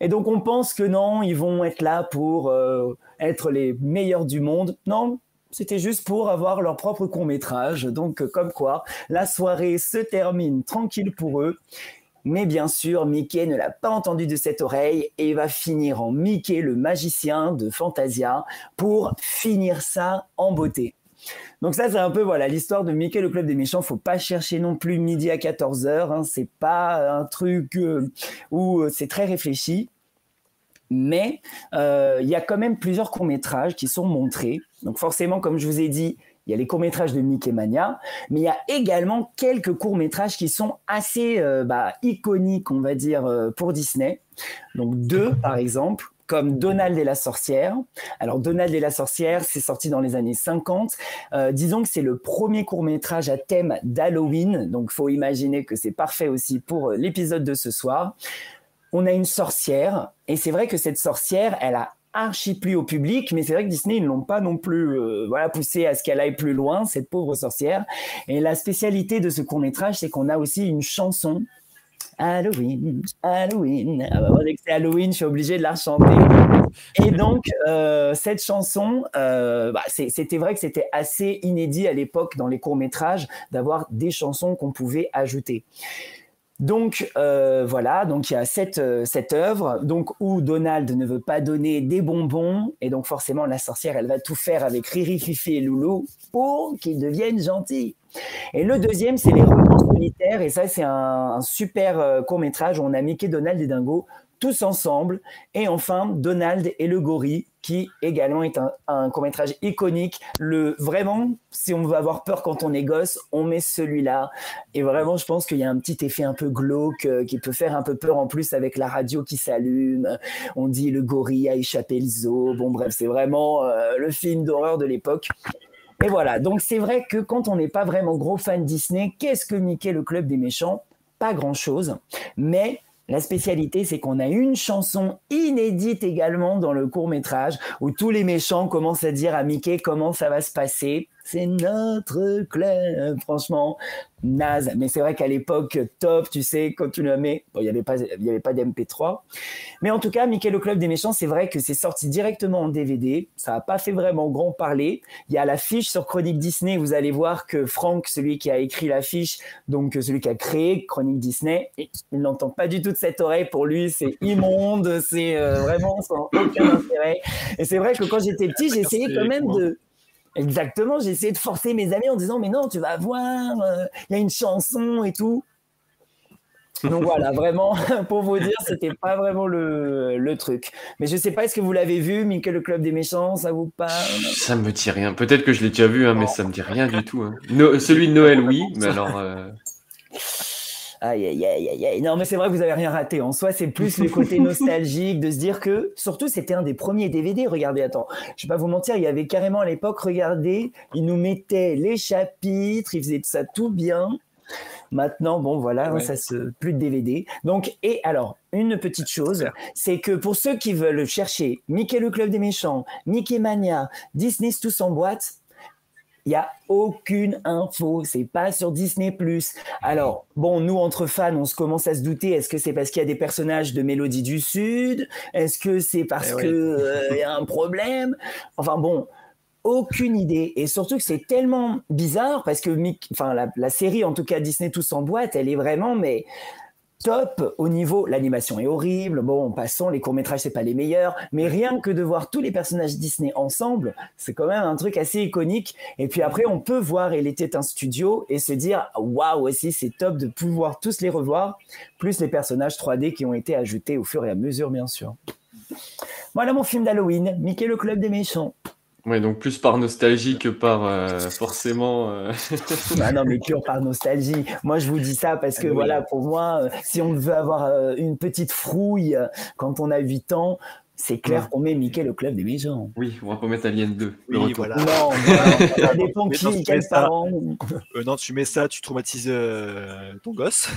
Et donc on pense que non, ils vont être là pour euh, être les meilleurs du monde. Non, c'était juste pour avoir leur propre court métrage. Donc, euh, comme quoi, la soirée se termine tranquille pour eux. Mais bien sûr, Mickey ne l'a pas entendu de cette oreille et va finir en Mickey le magicien de Fantasia pour finir ça en beauté. Donc ça, c'est un peu voilà l'histoire de Mickey le club des méchants. Faut pas chercher non plus midi à 14 h Hein. C'est pas un truc euh, où euh, c'est très réfléchi mais euh, il y a quand même plusieurs courts-métrages qui sont montrés. Donc forcément, comme je vous ai dit, il y a les courts-métrages de Mickey Mania, mais il y a également quelques courts-métrages qui sont assez euh, bah, iconiques, on va dire, euh, pour Disney. Donc deux, par exemple, comme Donald et la sorcière. Alors Donald et la sorcière, c'est sorti dans les années 50. disons que c'est le premier court métrage à thème d'Halloween, donc faut imaginer que c'est parfait aussi pour l'épisode de ce soir on a une sorcière, et c'est vrai que cette sorcière, elle a archi plu au public, mais c'est vrai que Disney, ne l'ont pas non plus euh, voilà, poussé à ce qu'elle aille plus loin, cette pauvre sorcière. Et la spécialité de ce court-métrage, c'est qu'on a aussi une chanson. Halloween, Halloween. Ah bah, c'est Halloween, je suis obligé de la chanter. Et donc, euh, cette chanson, euh, bah, c'était vrai que c'était assez inédit à l'époque dans les courts-métrages d'avoir des chansons qu'on pouvait ajouter. Donc euh, voilà, donc il y a cette, cette œuvre donc où Donald ne veut pas donner des bonbons et donc forcément la sorcière elle va tout faire avec Riri, Fifi et Loulou pour qu'ils deviennent gentils. Et le deuxième c'est les romans solitaires et ça c'est un, super euh, court métrage où on a Mickey, Donald et Dingo tous ensemble. Et enfin, Donald et le gorille, qui également est un, court-métrage iconique. Le, vraiment, si on veut avoir peur quand on est gosse, on met celui-là. Et vraiment, je pense qu'il y a un petit effet un peu glauque euh, qui peut faire un peu peur en plus avec la radio qui s'allume. On dit le gorille a échappé le zoo. Bon, bref, c'est vraiment euh, le film d'horreur de l'époque. Et voilà, donc c'est vrai que quand on n'est pas vraiment gros fan Disney, qu'est-ce que Mickey le club des méchants? Pas grand-chose, mais la spécialité, c'est qu'on a une chanson inédite également dans le court métrage où tous les méchants commencent à dire à Mickey comment ça va se passer c'est notre club. Franchement, naze. Mais c'est vrai qu'à l'époque, top, tu sais, quand tu le mets, bon, il n'y avait pas, il y avait pas d'MP3. Mais en tout cas, Mickey le Club des Méchants, c'est vrai que c'est sorti directement en DVD. Ça n'a pas fait vraiment grand parler. Il y a l'affiche sur Chronique Disney. Vous allez voir que Franck, celui qui a écrit l'affiche, donc celui qui a créé Chronique Disney, il n'entend pas du tout de cette oreille. Pour lui, c'est immonde. C'est euh, vraiment sans aucun intérêt. Et c'est vrai que quand j'étais petit, essayé quand même de, Exactement, j'ai essayé de forcer mes amis en disant mais non, tu vas voir, euh, il y a une chanson et tout. Donc voilà, vraiment, pour vous dire, c'était pas vraiment le, le, truc. Mais je sais pas, est-ce que vous l'avez vu, Mickey le Club des Méchants, ça vous parle? Ça me dit rien. Peut-être que je l'ai déjà vu, hein, mais ça me dit rien du tout. Hein. celui de Noël, oui, mais alors. Euh, Aïe, aïe, aïe, aïe, Non, mais c'est vrai que vous avez rien raté. En soi, c'est plus le côté nostalgique de se dire que, surtout, c'était un des premiers DVD. Regardez, attends, je vais pas vous mentir, il y avait carrément à l'époque, regardez, ils nous mettaient les chapitres, ils faisaient ça tout bien. Maintenant, bon, voilà, ça se plus de DVD. Donc, et alors, une petite chose, c'est que pour ceux qui veulent chercher Mickey le Club des Méchants, Mickey Mania, Disney tous en boîte, il n'y a aucune info, c'est pas sur Disney+. Alors, bon, nous, entre fans, on se commence à se douter, est-ce que c'est parce qu'il y a des personnages de Mélodie du Sud? Est-ce que c'est parce eh qu'il euh, y a un problème? Enfin bon, aucune idée. Et surtout que c'est tellement bizarre, parce que enfin, la, série, en tout cas Disney Tous en boîte, elle est vraiment, mais top au niveau l'animation est horrible. Bon passons les courts métrages c'est pas les meilleurs. Mais rien que de voir tous les personnages Disney ensemble c'est quand même un truc assez iconique. Et puis après on peut voir il était un studio et se dire waouh aussi c'est top de pouvoir tous les revoir plus les personnages 3D qui ont été ajoutés au fur et à mesure bien sûr. Voilà mon film d'Halloween. Mickey le club des méchants Ouais, donc plus par nostalgie que par euh, forcément. Euh... ah non, mais pure par nostalgie. Moi, je vous dis ça parce que, ah oui. voilà, pour moi, euh, si on veut avoir euh, une petite frouille quand on a 8 ans, c'est clair ouais. qu'on met Mickey le club des méchants. Oui, on va pas mettre Alien 2. Oui, voilà. Non, ça dépend qui, quels parents. Euh, non, tu mets ça, tu traumatises ton gosse.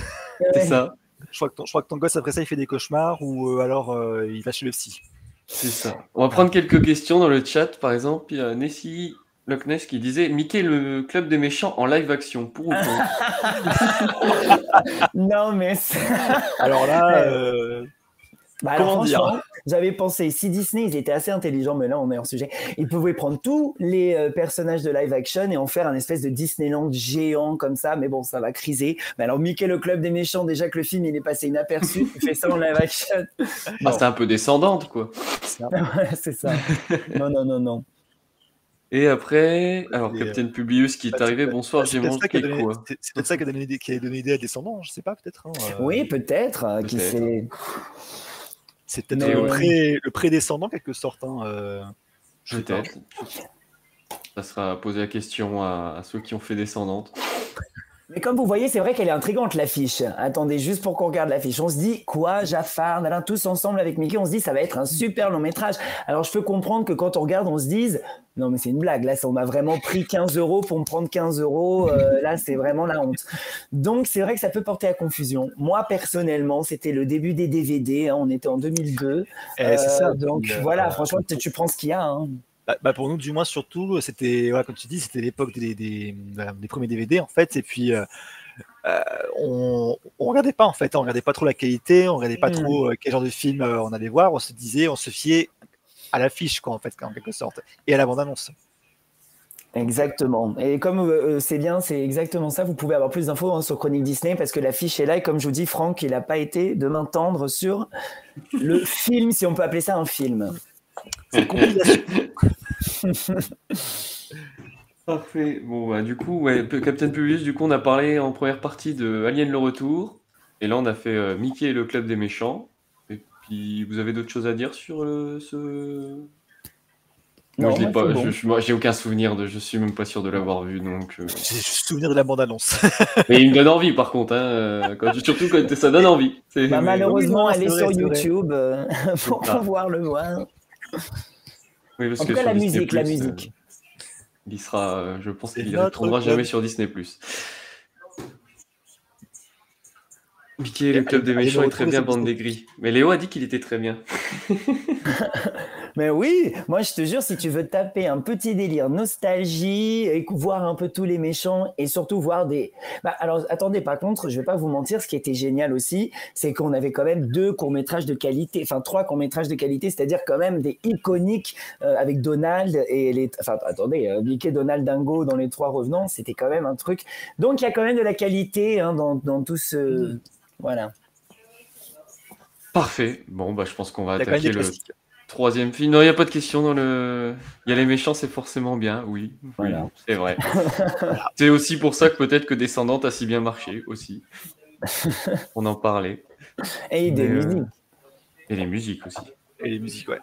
C'est ça. Je crois, que ton, je crois que ton gosse, après ça, il fait des cauchemars ou alors il va chez le psy. C'est ça. On va prendre quelques questions dans le chat. Par exemple, il y a Nessie Loch Ness qui disait Mickey, le club des méchants en live action, pour ou contre? Non, mais. Alors là. Euh... Bah alors, franchement, j'avais pensé, si Disney, ils étaient assez intelligents, mais là, on est hors sujet, ils pouvaient prendre tous les euh, personnages de live action et en faire un espèce de Disneyland géant comme ça, mais bon, ça va criser. Mais alors, Mickey, le club des méchants, déjà que le film, il est passé inaperçu, il fait ça en live action. Ah, c'est un peu descendante, quoi. c'est ça. Non, non, non, non. Et après, alors, et Captain euh, Publius qui est bah, arrivé, bonsoir, j'ai mangé quoi C'est peut-être ça qui a donné, qui a donné idée à Descendants, je sais pas, peut-être. Hein, euh... Oui, peut-être, peut qui sait. C'est peut-être le, pré, le prédescendant, quelque sorte. Hein, euh, peut-être. Ça sera poser la question à, à, ceux qui ont fait Descendante. Mais comme vous voyez, c'est vrai qu'elle est intrigante l'affiche. Attendez, juste pour qu'on regarde l'affiche. On se dit, quoi, Jafar, Nalin, tous ensemble avec Mickey, on se dit, ça va être un super long métrage. Alors je peux comprendre que quand on regarde, on se dise, non mais c'est une blague, là on m'a vraiment pris 15 euros pour me prendre 15 euros, euh, là c'est vraiment la honte. Donc c'est vrai que ça peut porter à confusion. Moi personnellement, c'était le début des DVD, hein, on était en 2002. Eh, euh, ça. Donc euh, voilà, franchement, tu prends ce qu'il y a. Hein. Bah, bah, pour nous, du moins, surtout, c'était, voilà, comme tu dis, c'était l'époque des, des, des, premiers DVD, en fait. Et puis, euh, euh, on, on regardait pas, en fait. On regardait pas trop la qualité, on regardait pas mmh. trop euh, quel genre de film on allait voir. On se disait, on se fiait à l'affiche, quoi, en fait, en quelque sorte, et à la bande-annonce. Exactement. Et comme euh, c'est bien, c'est exactement ça. Vous pouvez avoir plus d'infos hein, sur Chronique Disney parce que l'affiche est là. Et comme je vous dis, Franck, il n'a pas été de m'entendre sur le film, si on peut appeler ça un film. C'est compilation. Parfait. Bon, bah, du coup, ouais, Captain Publius, du coup, on a parlé en première partie de Alien le Retour. Et là, on a fait euh, Mickey et le Club des Méchants. Et puis, vous avez d'autres choses à dire sur euh, ce. Non, moi, je l'ai pas. Bon. Je, moi, j'ai aucun souvenir de. Je suis même pas sûr de l'avoir vu, donc. Euh... J'ai juste souvenir de la bande-annonce. Mais il me donne envie, par contre. Hein, quand, surtout quand ça donne envie. Bah, malheureusement, oui, elle est, sur YouTube euh, pour pouvoir le voir. Oui, parce en que tout cas, la Disney+, musique, la musique. Euh, il sera, euh, je pense qu'il ne retournera jamais sur Disney+. Mickey, le club des méchants est très bien, bande des gris. Mais Léo a dit qu'il était très bien. Mais oui, moi je te jure, si tu veux taper un petit délire nostalgie, et voir un peu tous les méchants et surtout voir des. Bah, alors attendez, par contre, je vais pas vous mentir, ce qui était génial aussi, c'est qu'on avait quand même deux courts-métrages de qualité, enfin trois courts-métrages de qualité, c'est-à-dire quand même des iconiques euh, avec Donald et les. Enfin, attendez, euh, Mickey, Donald, Dingo dans les trois revenants, c'était quand même un truc. Donc il y a quand même de la qualité hein, dans, dans tout ce. Mmh. Voilà. Parfait. Bon, bah, je pense qu'on va attaquer le troisième film. Non, il n'y a pas de question dans le. Il y a les méchants, c'est forcément bien, oui. Voilà. C'est vrai. c'est aussi pour ça que peut-être que Descendante a si bien marché aussi. On en parlait. Et des Mais, musiques. euh, Et les musiques aussi. Et les musiques, ouais.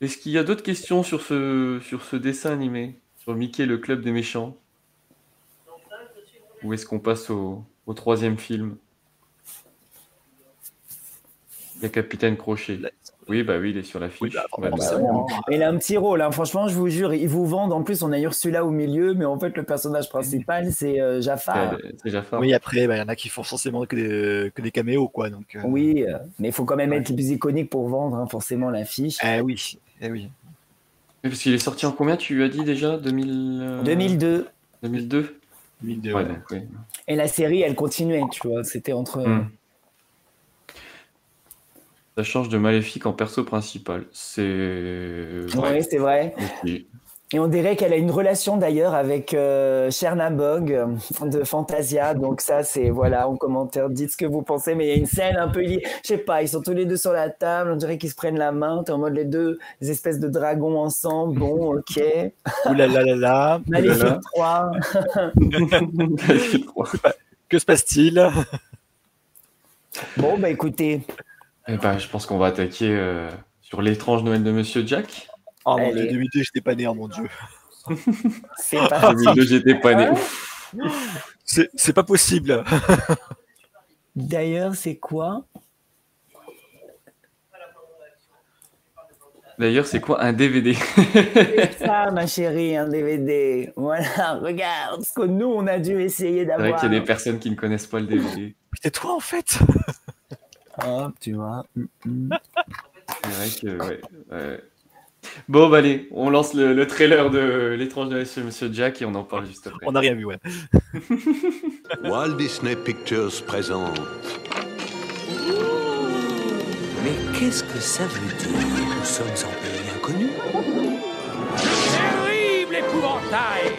Est-ce qu'il y a d'autres questions sur ce, sur ce dessin animé Sur Mickey, le club des méchants? Ou est-ce qu'on passe au, au troisième film? Il y a Capitaine Crochet. Oui, bah oui, il est sur la fiche. Oui, bah, Ouais, Bah ouais. Mais il a un petit rôle, hein. franchement, je vous jure, ils vous vendent. En plus, on a Ursula au milieu, mais en fait, le personnage principal, c'est euh, Jafar. c'est- c'est Jafar. Oui, après, bah, il y en a qui font forcément que des, que des caméos, quoi. Donc, euh, Oui, euh, mais il faut quand même être le plus iconique pour vendre hein, forcément l'affiche. Eh oui, eh oui. Oui, Parce qu'il est sorti en combien Tu as dit déjà 2000, euh, 2002. 2002 2002, Ouais, ouais. donc, oui. Et la série, elle continuait, tu vois. C'était entre. Hmm. Ça change de Maléfique en perso principal. C'est. Ouais, c'est vrai. Et on dirait qu'elle a une relation d'ailleurs avec euh, Chernabog euh, de Fantasia. Donc ça, c'est voilà, en commentaire, dites ce que vous pensez. Mais il y a une scène un peu, je sais pas, ils sont tous les deux sur la table. On dirait qu'ils se prennent la main. T'es en mode les deux espèces de dragons ensemble. Bon, ok. Ouh là là là là. Maléfique 3. que se passe-t-il? Bon, bah écoutez. Eh ben, je pense qu'on va attaquer euh, sur l'étrange Noël de Monsieur Jack. Oh mon dieu, 2002, j'étais pas né, oh mon dieu. C'est pas 2002, j'étais pas né. C'est c'est pas possible. D'ailleurs, c'est quoi D'ailleurs, c'est quoi un DVD C'est ça, ma chérie, un DVD. Voilà, regarde ce que nous, on a dû essayer C'est vrai d'avoir. qu'il y a des personnes qui ne connaissent pas le DVD. C'était toi en fait. Hop, tu vois. Mm, mm. C'est vrai que, ouais, ouais. Bon, bah allez, on lance le, le trailer de l'étrange Noël chez Monsieur Jack et on en parle juste après. On n'a rien vu, ouais. Walt Disney Pictures présente Mais qu'est-ce que ça veut dire? Nous sommes en pays inconnu Terrible épouvantail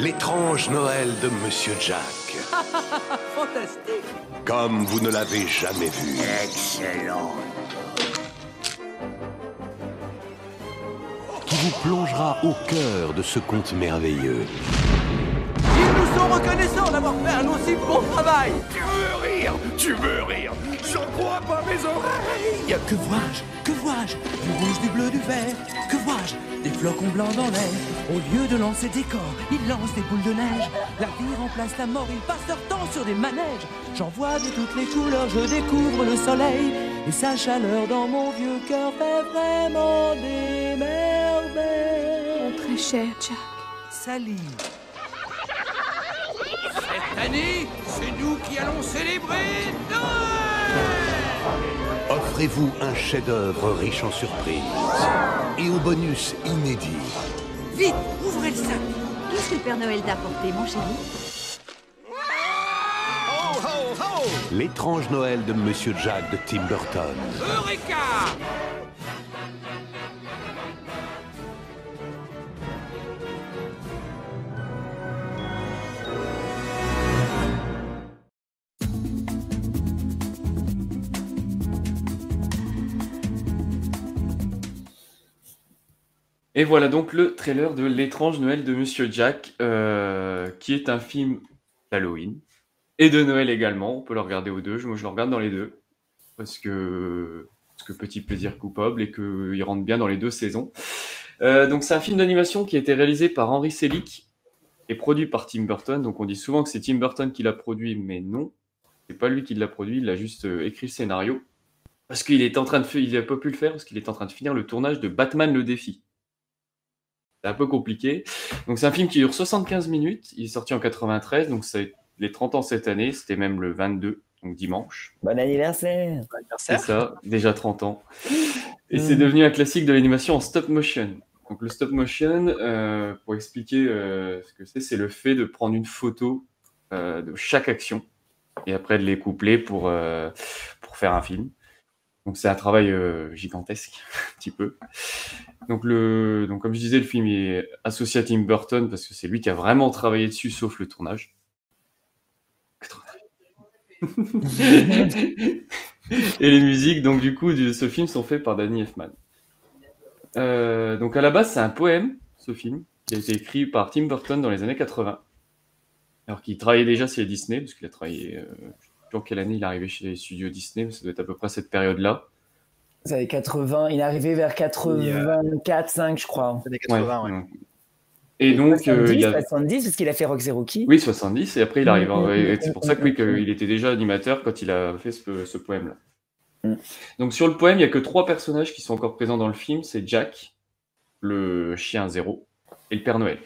L'étrange Noël de Monsieur Jack, Fantastique. Comme vous ne l'avez jamais vu. Excellent. Qui vous plongera au cœur de ce conte merveilleux. Ils nous sont reconnaissants d'avoir fait un aussi bon travail. Tu veux rire Tu veux rire. J'en crois pas mes oreilles. Que vois-je Que vois-je? Du rouge, du bleu, du vert. Que vois-je? Des flocons blancs dans l'air. Au lieu de lancer des corps, ils lancent des boules de neige. La vie remplace la mort, ils passent leur temps sur des manèges. J'en vois de toutes les couleurs, je découvre le soleil. Et sa chaleur dans mon vieux cœur fait vraiment des merveilles. Très cher Jack. Sally. Cette année, c'est nous qui allons célébrer Noël Offrez-vous un chef-d'œuvre riche en surprises et au bonus inédit. Vite, ouvrez le sac Qu'est-ce que le Père Noël t'a apporté, mon chéri? L'étrange Noël de Monsieur Jack de Tim Burton. Eureka Et voilà donc le trailer de L'étrange Noël de Monsieur Jack, euh, qui est un film d'Halloween et de Noël également. On peut le regarder aux deux. Moi, je le regarde dans les deux parce que, petit plaisir coupable et qu'il rentre bien dans les deux saisons. Euh, donc, c'est un film d'animation qui a été réalisé par Henry Selick et produit par Tim Burton. Donc, on dit souvent que c'est Tim Burton qui l'a produit, mais non, c'est pas lui qui l'a produit. Il a juste euh, écrit le scénario parce qu'il est en train de, il a pas pu le faire parce qu'il est en train de finir le tournage de Batman le défi. C'est un peu compliqué. Donc c'est un film qui dure 75 minutes. Il est sorti en 93, donc c'est les 30 ans cette année. C'était même le 22, donc dimanche. Bon anniversaire. C'est ça, déjà 30 ans. Et c'est devenu un classique de l'animation en stop motion. Donc le stop motion, euh, pour expliquer euh, ce que c'est, c'est le fait de prendre une photo euh, de chaque action et après de les coupler pour, euh, pour faire un film. Donc c'est un travail euh, gigantesque, un petit peu. Donc, le, donc comme je disais, le film est associé à Tim Burton parce que c'est lui qui a vraiment travaillé dessus, sauf le tournage. Et les musiques, donc du coup, de ce film sont faites par Danny Elfman. Euh, donc à la base, c'est un poème, ce film, qui a été écrit par Tim Burton dans les années 80. Alors qu'il travaillait déjà chez Disney, parce qu'il a travaillé, euh, plus en quelle année il est arrivé chez les studios Disney, mais ça doit être à peu près cette période-là. Ça avait 80, il est arrivé vers 84, 5, je crois. Années 80, ouais. Ouais. Et donc, euh, 70, il y a... 70, parce qu'il a fait Rock Rookie. Oui, 70, et après il arrive. Mm, mm, mm, c'est pour ça que, oui, qu'il était déjà animateur quand il a fait ce, ce poème-là. Mm. Donc sur le poème, il n'y a que trois personnages qui sont encore présents dans le film. C'est Jack, le chien zéro, et le Père Noël.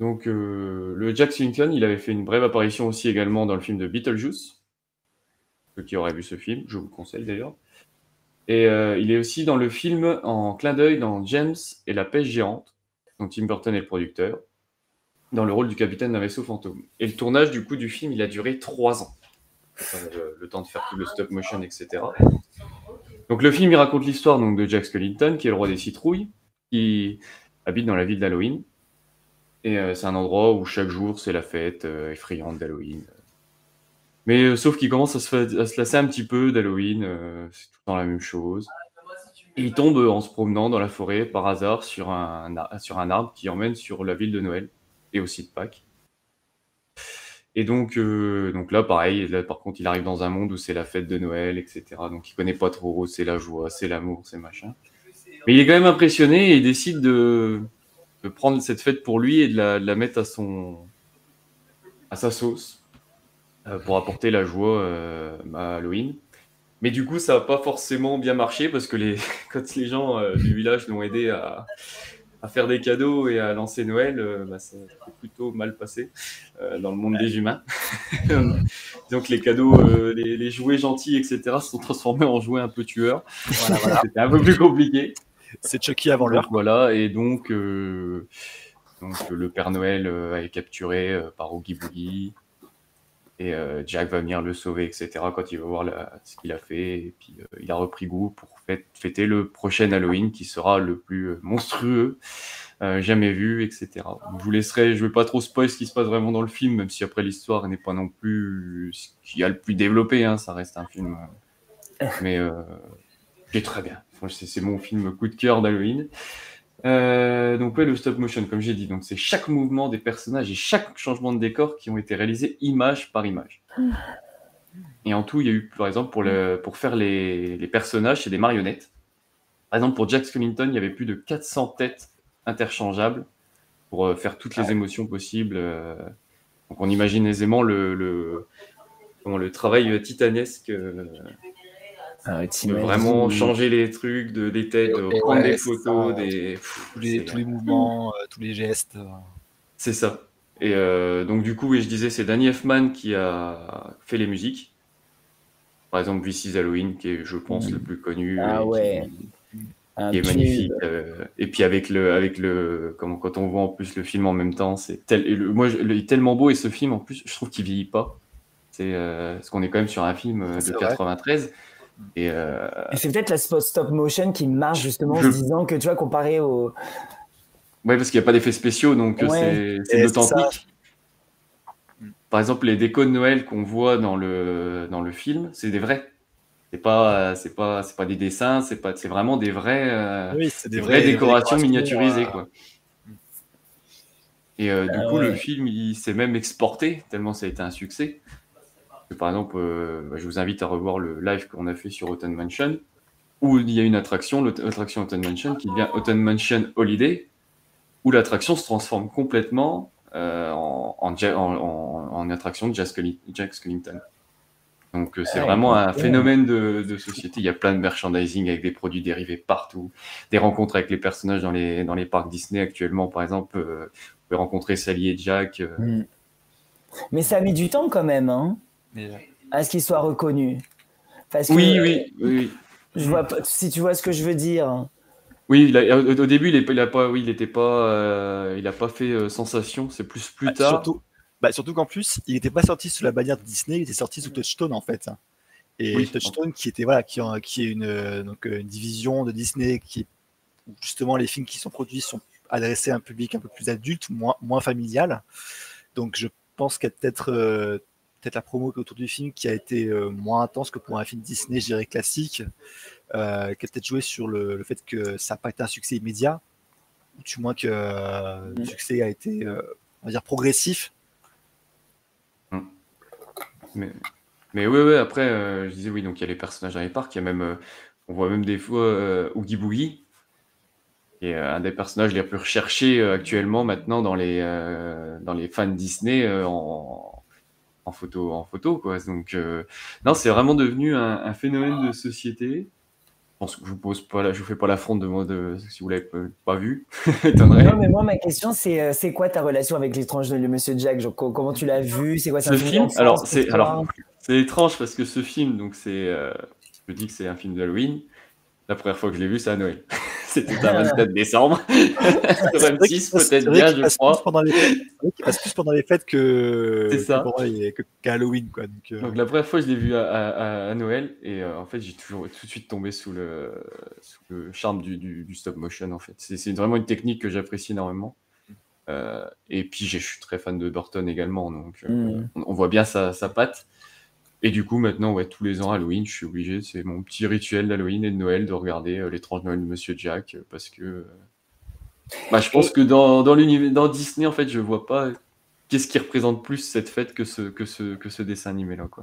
Donc euh, le Jack Skellington, il avait fait une brève apparition aussi également dans le film de Beetlejuice. Ceux qui auraient vu ce film, je vous le conseille d'ailleurs. Et euh, il est aussi dans le film en clin d'œil dans James et la pêche géante, dont Tim Burton est le producteur, dans le rôle du capitaine d'un vaisseau fantôme. Et le tournage du coup du film, il a duré trois ans. le, le temps de faire tout le stop motion, etc. Donc le film il raconte l'histoire donc de Jack Skellington qui est le roi des citrouilles, qui habite dans la ville d'Halloween. Et euh, c'est un endroit où chaque jour c'est la fête euh, effrayante d'Halloween. Mais euh, sauf qu'il commence à se, lasser un petit peu d'Halloween, c'est tout le temps la même chose. Et il tombe en se promenant dans la forêt par hasard sur un, sur un arbre qui emmène sur la ville de Noël et aussi de Pâques. Et donc, donc là, pareil, par contre, il arrive dans un monde où c'est la fête de Noël, etc. Donc il connaît pas trop, c'est la joie, c'est l'amour, c'est machin. Mais il est quand même impressionné et il décide de, de prendre cette fête pour lui et de la, de la mettre à son à sa sauce euh, pour apporter la joie euh, à Halloween. Mais du coup, ça n'a pas forcément bien marché parce que les, quand les gens euh, du village l'ont aidé à, à faire des cadeaux et à lancer Noël, bah, ça a plutôt mal passé dans le monde des humains. Donc les cadeaux, les, les jouets gentils, etc., se sont transformés en jouets un peu tueurs. Voilà, voilà. C'était un peu plus compliqué. C'est Chucky avant l'heure. Voilà, et donc, euh, donc euh, le Père Noël euh, est capturé euh, par Oogie Boogie. Et euh, Jack va venir le sauver, etc. quand il va voir la- ce qu'il a fait. Et puis euh, il a repris goût pour fête- fêter le prochain Halloween qui sera le plus monstrueux euh, jamais vu, etc. Donc, je vous laisserai, je vais pas trop spoil ce qui se passe vraiment dans le film, même si après l'histoire n'est pas non plus ce qu'il y a le plus développé. hein, ça reste un film. mais euh, qui est très bien. C'est mon film coup de cœur d'Halloween. Euh, donc ouais, le stop motion, comme j'ai dit, donc c'est chaque mouvement des personnages et chaque changement de décor qui ont été réalisés image par image. Et en tout, il y a eu, par exemple, pour, le, pour faire les, les personnages, c'est des marionnettes. Par exemple, pour Jack Skellington, il y avait plus de 400 têtes interchangeables pour euh, faire toutes les émotions possibles. euh. donc on imagine aisément le, le, comment, le travail titanesque euh, Ah, de t'imagines- vraiment changer les trucs, de, des têtes, de prendre ouais, des photos, ça. des... Tous les, tous les mouvements, euh, tous les gestes. euh. C'est ça. Et euh, donc du coup, oui, je disais, c'est Danny Elfman qui a fait les musiques. Par exemple, This is Halloween, qui est, je pense, le plus connu. Ah qui- ouais. Qui, est tube. magnifique. euh, et puis avec le, avec le, comment, quand on voit en plus le film en même temps, c'est tel, le- moi, je- le- il est tellement beau et ce film en plus, je trouve qu'il vieillit pas. C'est euh, parce qu'on est quand même sur un film euh, de C'est vrai. 93. Et euh, Et c'est peut-être la stop motion qui marche justement en se disant que tu vois, comparé au. Ouais, parce qu'il n'y a pas d'effets spéciaux, donc euh, Ouais. c'est- l'authentique. Par exemple, les décos de Noël qu'on voit dans le, dans le film, c'est des vrais. C'est pas, c'est pas, c'est pas des dessins, c'est pas, c'est vraiment des vrais, euh, Oui, c'est des des vraies- décorations décorations, miniaturisées, quoi. Et euh, du coup, le film, il s'est même exporté tellement ça a été un succès. Par exemple, euh, bah, je vous invite à revoir le live qu'on a fait sur Autumn Mansion, où il y a une attraction, l'attraction Autumn Mansion, qui devient Autumn Mansion Holiday, où l'attraction se transforme complètement euh, en, en, ja- en- en- en attraction de Jack Skellington. Donc euh, c'est Ouais, vraiment un phénomène de, de société. Il y a plein de merchandising avec des produits dérivés partout, des rencontres avec les personnages dans les, dans les parcs Disney actuellement. Par exemple, euh, vous pouvez rencontrer Sally et Jack. euh, Hmm. Mais ça a mis du temps quand même, hein, Euh, à ce qu'il soit reconnu. Parce que, Oui, oui, oui. oui. Je vois pas, si tu vois ce que je veux dire. Oui, il a- au, début, il, a pas, oui, il était pas, euh, il a pas fait euh, sensation. C'est plus plus bah, tard. Surtout, bah, surtout qu'en plus, il n'était pas sorti sous la bannière de Disney, il était sorti sous Touchstone en fait. Et Oui. Touchstone, qui était voilà, qui, en- qui est une, euh, donc, euh, une division de Disney qui est où justement les films qui sont produits sont adressés à un public un peu plus adulte, moins, moins familial. Donc je pense qu'il y a peut-être euh, peut-être la promo autour du film qui a été euh, moins intense que pour un film Disney, je dirais classique, euh, qui a peut-être joué sur le, le fait que ça n'a pas été un succès immédiat, ou du moins que euh, le succès a été, on va dire, progressif. Mais, mais ouais, après, euh, je disais, oui, donc il y a les personnages dans les parcs, il y a même, euh, on voit même des fois euh, Oogie Boogie, qui est euh, un des personnages les plus recherchés actuellement maintenant dans les, dans les fans Disney en, en photo, en photo, quoi. Donc, euh, non, c'est vraiment devenu un, un phénomène de société. Je pense que je vous pose pas la, je vous fais pas l'affront de moi de, si vous l'avez pas, vu, étonnerait. Non, mais moi, ma question, c'est euh, c'est quoi ta relation avec l'étrange de Monsieur Jack? Genre, co- Comment tu l'as vu? C'est quoi Ce film, alors c'est alors c'est étrange parce que ce film, donc c'est, euh, je dis que c'est un film d'Halloween. La première fois que je l'ai vu, c'est à Noël. C'était un 24 décembre. Sur C'est vrai qu'il M6, passe- peut-être c'est vrai bien, je crois. qu'il passe plus pendant les fêtes que C'est ça. que pendant les- que- qu'à Halloween quoi. Donc, euh, Donc la première fois, je l'ai vu à, à- à Noël et euh, en fait, j'ai toujours tout de suite tombé sous le, sous le charme du, du- du stop motion. En fait, c'est vraiment une technique que j'apprécie énormément. Euh, et puis, je suis très fan de Burton également, donc euh, Mm. on, on voit bien sa, sa patte. Et du coup, maintenant, ouais, tous les ans Halloween, je suis obligé, c'est mon petit rituel d'Halloween et de Noël de regarder euh, l'étrange Noël de Monsieur Jack euh, parce que euh, bah, je pense que dans, dans l'univers, dans Disney, en fait, je vois pas qu'est-ce qui représente plus cette fête que ce, que ce, que ce dessin animé là, quoi.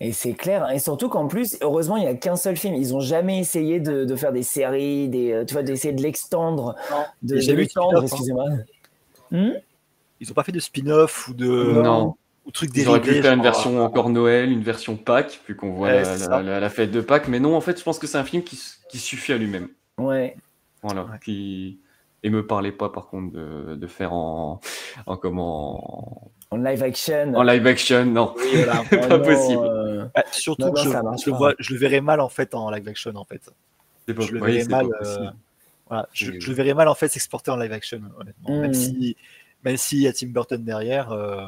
Et c'est clair. Et surtout qu'en plus, heureusement, il n'y a qu'un seul film. Ils n'ont jamais essayé de, de faire des séries, des, euh, tu vois, d'essayer de l'extendre. De, de l'étendre, spin-off, hein. excusez-moi. Hmm? Ils n'ont pas fait de spin-off ou de Non. Ou truc Ils auraient pu dérivé. faire une version encore Noël, une version Pâques, vu qu'on voit Ouais, la, c'est la- ça. la- la fête de Pâques. Mais non, en fait, je pense que c'est un film qui, suffit à lui-même. Ouais. Voilà. Qui... Et me parlait pas, par contre, de, de faire en, en comment En live action. En live action, non. Oui, voilà. pas non, possible. euh, Bah, surtout Non, que non, je, je vois, je le verrais mal en fait en live action en fait. Pas- je le verrais mal. euh, voilà, je, le verrais mal en fait s'exporter en live action honnêtement. Même Mm. si même s'il y a Tim Burton derrière. euh,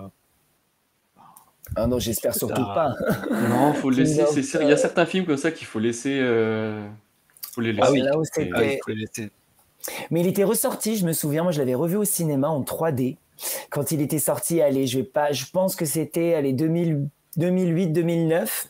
Ah non, j'espère surtout pas. Non, faut le laisser. c'est ça, Il y a Burton. certains films comme ça qu'il faut laisser. euh, faut les laisser. Ah oui, là où c'était- ah, les. Mais il était ressorti, je me souviens, moi je l'avais revu au cinéma en 3D quand il était sorti. Allez, je vais pas, je pense que c'était allez 2000 2008-2009.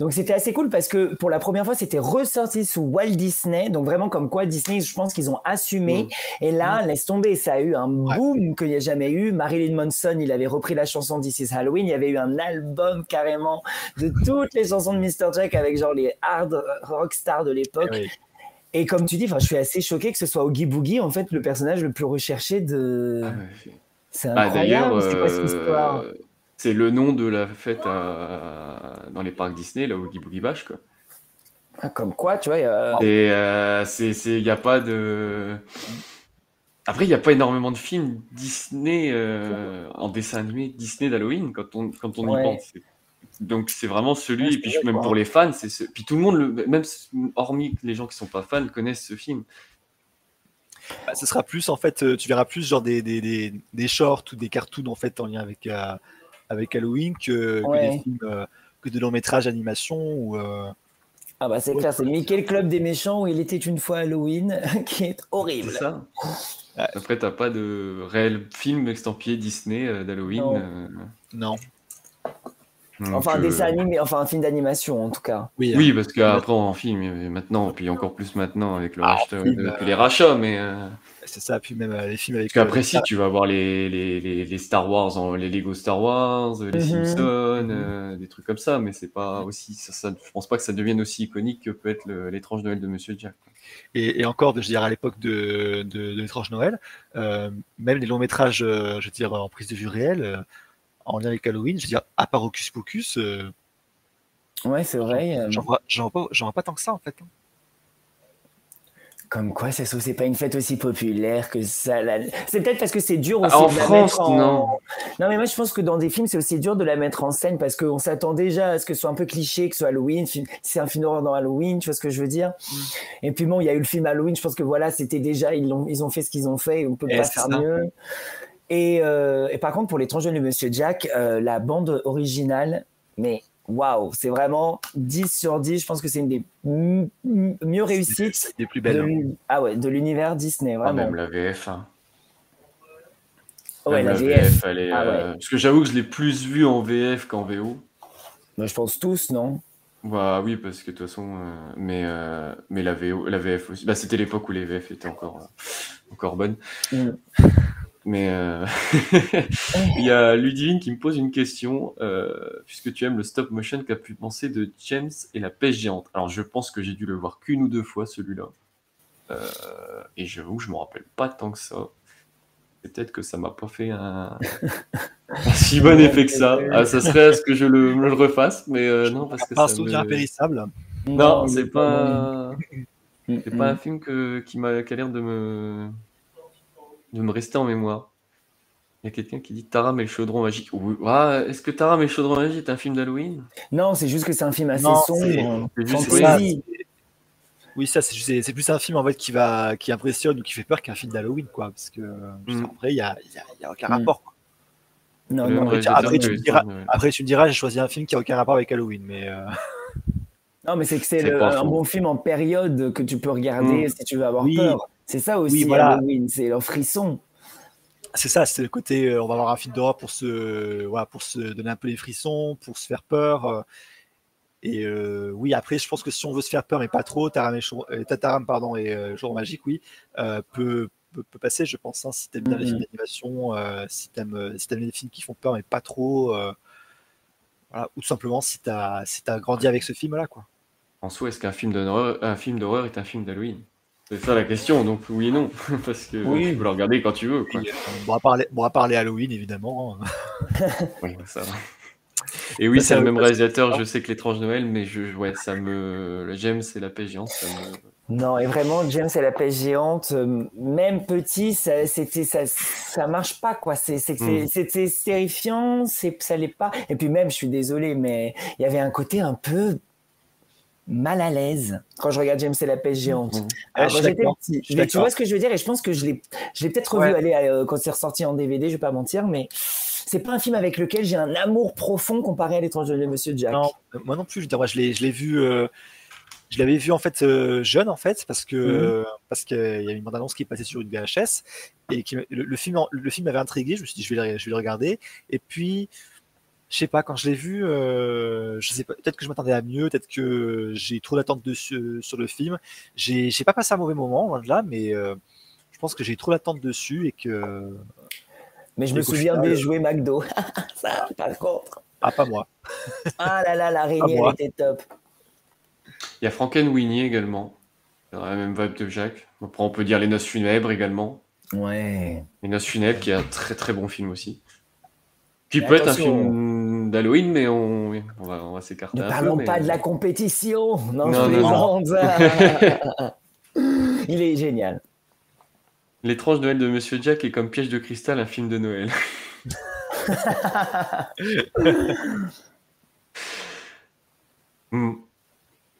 Donc c'était assez cool parce que pour la première fois c'était ressorti sous Walt Disney. Donc vraiment comme quoi Disney, je pense qu'ils ont assumé. Et là, laisse tomber, ça a eu un boom qu'il n'y a jamais eu. Marilyn Manson, il avait repris la chanson This is Halloween. Il y avait eu un album carrément de toutes les chansons de Mr. Jack avec genre les hard rock stars de l'époque. Eh oui. Et comme tu dis, je suis assez choqué que ce soit Oogie Boogie, en fait, le personnage le plus recherché de. Ah. C'est Bah, incroyable. D'ailleurs, c'est quoi cette histoire? euh, c'est le nom de la fête à- dans les parcs Disney, là, Oogie Boogie Bash, quoi. Ah, Comme quoi, tu vois. il a- euh, c'est, c'est, y a pas de. Après, il n'y a pas énormément de films Disney euh, en dessin animé Disney d'Halloween quand on, quand on Ouais. y pense. Donc c'est vraiment celui, Ouais, et puis vrai, même quoi. pour les fans, c'est ce... puis tout le monde, le... même hormis les gens qui sont pas fans, connaissent ce film. Bah, ce sera plus en fait, euh, tu verras plus genre des, des, des, des shorts ou des cartoons en fait en lien avec, euh, avec Halloween que, des films, euh, que des longs métrages d'animation ou. euh, Ah bah c'est Ouais, clair, c'est. Mickey le club des méchants où il était une fois Halloween, qui est horrible. C'est ça. Après, t'as pas de réel film estampillé Disney euh, d'Halloween. Non. euh, Non. donc, Enfin, un euh, dessin animé, enfin un film d'animation en tout cas. Oui, Oui, parce qu'après en film, et maintenant, puis encore plus maintenant avec le Ah, rachat, film, euh, puis les rachats, mais. euh, c'est ça. Puis même euh, les films avec. Parce qu'après, euh, si, tu vas voir les, les, les, les Star Wars, en- les Lego Star Wars, les Mhm. Simpsons, euh, des trucs comme ça, mais c'est pas aussi. Ça, ça- je pense pas que ça devienne aussi iconique que peut être l'étrange Noël de Monsieur Jack. Et, et encore, je veux dire, à l'époque de, de, de l'étrange Noël, euh, même les longs métrages, euh, je veux dire, en prise de vue réelle, euh, en lien avec Halloween, je veux dire, à part Hocus Pocus, euh, Ouais, c'est vrai. euh, j'en vois, vois, vois pas tant que ça en fait. Comme quoi, ça c'est pas une fête aussi populaire que ça. la- C'est peut-être parce que c'est dur aussi en de la mettre en... non. Non, mais moi, je pense que dans des films, c'est aussi dur de la mettre en scène parce qu'on s'attend déjà à ce que ce soit un peu cliché, que ce soit Halloween. C'est un film d'horreur dans Halloween, tu vois ce que je veux dire? Mm. Et puis bon, il y a eu le film Halloween. Je pense que voilà, c'était déjà ils ont ils ont fait ce qu'ils ont fait. et On peut Eh, pas faire ça. mieux. Et, euh, et par contre, pour l'étranger de Monsieur Jack, euh, la bande originale, mais waouh, c'est vraiment 10 sur 10. Je pense que c'est une des mieux réussites Des plus de belles. hein. l'uni- ah ouais, de l'univers Disney, Ah, vraiment. même la VF. hein. Ouais, Même la la VF. VF, elle est, Ah ouais. euh, Parce que j'avoue que je l'ai plus vu en VF qu'en VO. Bah, je pense tous, non? Bah oui, parce que de toute façon, euh, mais, euh, mais la, VO, la VF aussi. Bah, c'était l'époque où les VF étaient encore, euh, encore bonnes. Mm. Mais euh, il y a Ludivine qui me pose une question. euh, puisque tu aimes le stop motion, qu'a pu penser de James et la pêche géante Alors, je pense que j'ai dû le voir qu'une ou deux fois, celui-là. Euh, et j'avoue que je me rappelle pas tant que ça. Peut-être que ça m'a pas fait un, un si bon effet que ça. Ah, ça serait à ce que je le, refasse, mais euh, non, parce que Pas un souvenir me- impérissable. Non, il c'est est pas, bon. c'est Mm, pas un mm. film que, qui m'a qui a l'air de me, de me rester en mémoire. Il y a quelqu'un qui dit Taram et le chaudron magique. Ah, Est-ce que Taram et le chaudron magique est un film d'Halloween? Non, c'est juste que c'est un film assez Non, sombre, juste-. Oui, ça, c'est- plus un film en fait qui va, qui impressionne ou qui fait peur qu'un film d'Halloween, quoi. Parce que Mm. après, il y a, il y a- y a aucun Mm. rapport. quoi. Non, non. Après, tu- après, me diras, après, tu me diras, j'ai choisi un film qui a aucun rapport avec Halloween, mais euh, Non, mais c'est que c'est un bon film en période que tu peux regarder Mm. si tu veux avoir Oui. peur. C'est ça aussi, Oui, voilà. Halloween, c'est leur frisson. c'est ça, c'est le côté, euh, on va voir un film d'horreur pour se, voilà, pour se donner un peu les frissons, pour se faire peur. euh, et euh, oui, après, je pense que si on veut se faire peur, mais pas trop, Taram et, Chou- Tataram pardon, et euh, Jour magique, oui, euh, peut, peut, peut passer, je pense. hein, si t'aimes bien les films d'animation, euh, si t'aimes euh, si t'aimes les films qui font peur, mais pas trop. euh, voilà, ou tout simplement si t'as si as grandi avec ce film-là, quoi. En soi, est-ce qu'un film d'horreur, un film d'horreur est un film d'Halloween? C'est ça la question, donc oui et non, parce que Oui. tu peux le regarder quand tu veux. Quoi. Et, euh, bon, à part les, bon, à part les Halloween, évidemment. hein. Oui, ça va. Et oui, Ça, c'est le même réalisateur. Je sais que l'étrange Noël, mais je, ouais, ça me, le James et la paix géante, ça me. Non, et vraiment, James et la pêche géante, euh, même petit, ça, c'était, ça, ça marche pas, quoi. C'est, c'est, c'est- Mm. c'était terrifiant, c'est, ça l'est pas. Et puis même, je suis désolé, mais il y avait un côté un peu mal à l'aise quand je regarde James et la pêche géante. Ouais, Alors, j'étais d'accord, petit, mais tu vois ce que je veux dire, et je pense que je l'ai, je l'ai peut-être revu Ouais. aller euh, quand c'est ressorti en DVD, je vais pas mentir, mais c'est pas un film avec lequel j'ai un amour profond comparé à l'étrange de Monsieur Jack. Non, euh, moi non plus. Je, moi, l'ai, je l'ai vu. euh, je l'avais vu en fait euh, jeune en fait parce que Mhm. parce qu'il y a une bande annonce qui est passée sur une VHS et qui, le, le film le film m'avait intrigué. Je me suis dit je vais le, je vais le regarder et puis je sais pas quand je l'ai vu euh, je sais pas peut-être que je m'attendais à mieux peut-être que j'ai trop d'attentes dessus sur le film. J'ai j'ai pas passé un mauvais moment loin de là mais euh, je pense que j'ai trop d'attentes dessus et que Mais je me souviens final, des jouets McDo. ça, par contre. ah pas moi. Ah là là, l'araignée, elle était top. Il y a Frankenweenie également, dans la même vibe de Jacques. Après, on peut dire Les Noces funèbres également. Ouais. Les Noces funèbres, qui est un très très bon film aussi. Qui peut être un film d'Halloween, mais on, oui, on va, on va s'écarter Ne parlons peu. mais- pas de la compétition. Non, Non, non. Il est génial. L'étrange Noël de Monsieur Jack est comme Piège de cristal, un film de Noël. Hmm.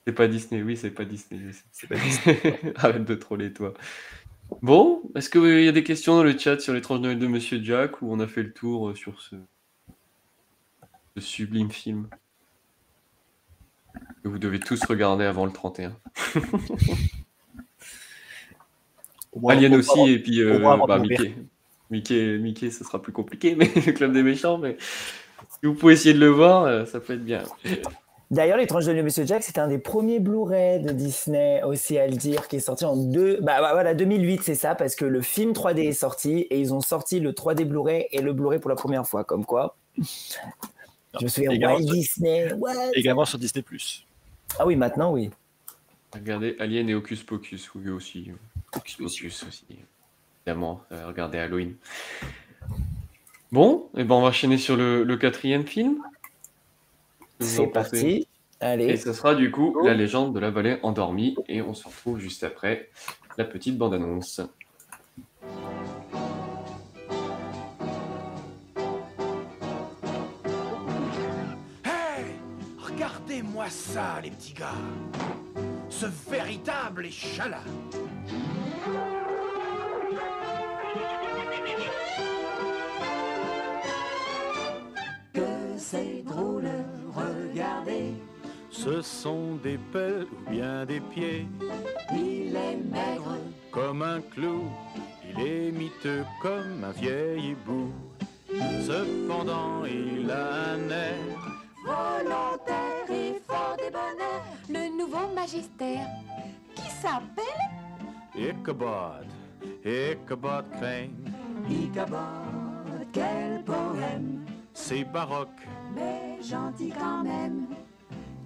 C'est pas Disney, oui, c'est pas Disney. pas Disney. Arrête de troller, toi. Bon, est-ce qu'il y a des questions dans le chat sur l'étrange Noël de Monsieur Jack ou on a fait le tour euh, sur ce, ce sublime film que vous devez tous regarder avant le 31 Au moins- Alien au aussi, et puis euh, bah. Mickey. Mickey. Mickey, ce sera plus compliqué, mais le club des méchants, mais si vous pouvez essayer de le voir, euh, ça peut être bien. D'ailleurs, L'étrange de Monsieur Jack, c'était un des premiers Blu-ray de Disney, aussi à le dire, qui est sorti en deux... bah, bah, voilà, 2008, c'est ça, parce que le film 3D est sorti et ils ont sorti le 3D Blu-ray et le Blu-ray pour la première fois, comme quoi. Je me souviens, Également Walt sur- Disney, what? Également sur Disney+. Ah oui, maintenant, oui. Regardez Alien et Hocus Pocus, oui aussi. Hocus Pocus aussi. Évidemment, euh, regardez Halloween. Bon, et ben on va enchaîner sur le, le quatrième film. C'est parti. Allez. Et ce sera du coup La légende de la vallée endormie. Et on se retrouve juste après la petite bande-annonce. Regardez-moi ça, les petits gars Ce véritable échalas Que c'est drôle, regardez. Ce sont des pelles ou bien des pieds, Il est maigre, comme un clou. Il est miteux comme un vieil hibou. Cependant, il a un air Volontaire et le nouveau magistère qui s'appelle? Ichabod, Ichabod Crane. Ichabod, quel poème, C'est baroque, mais gentil quand même.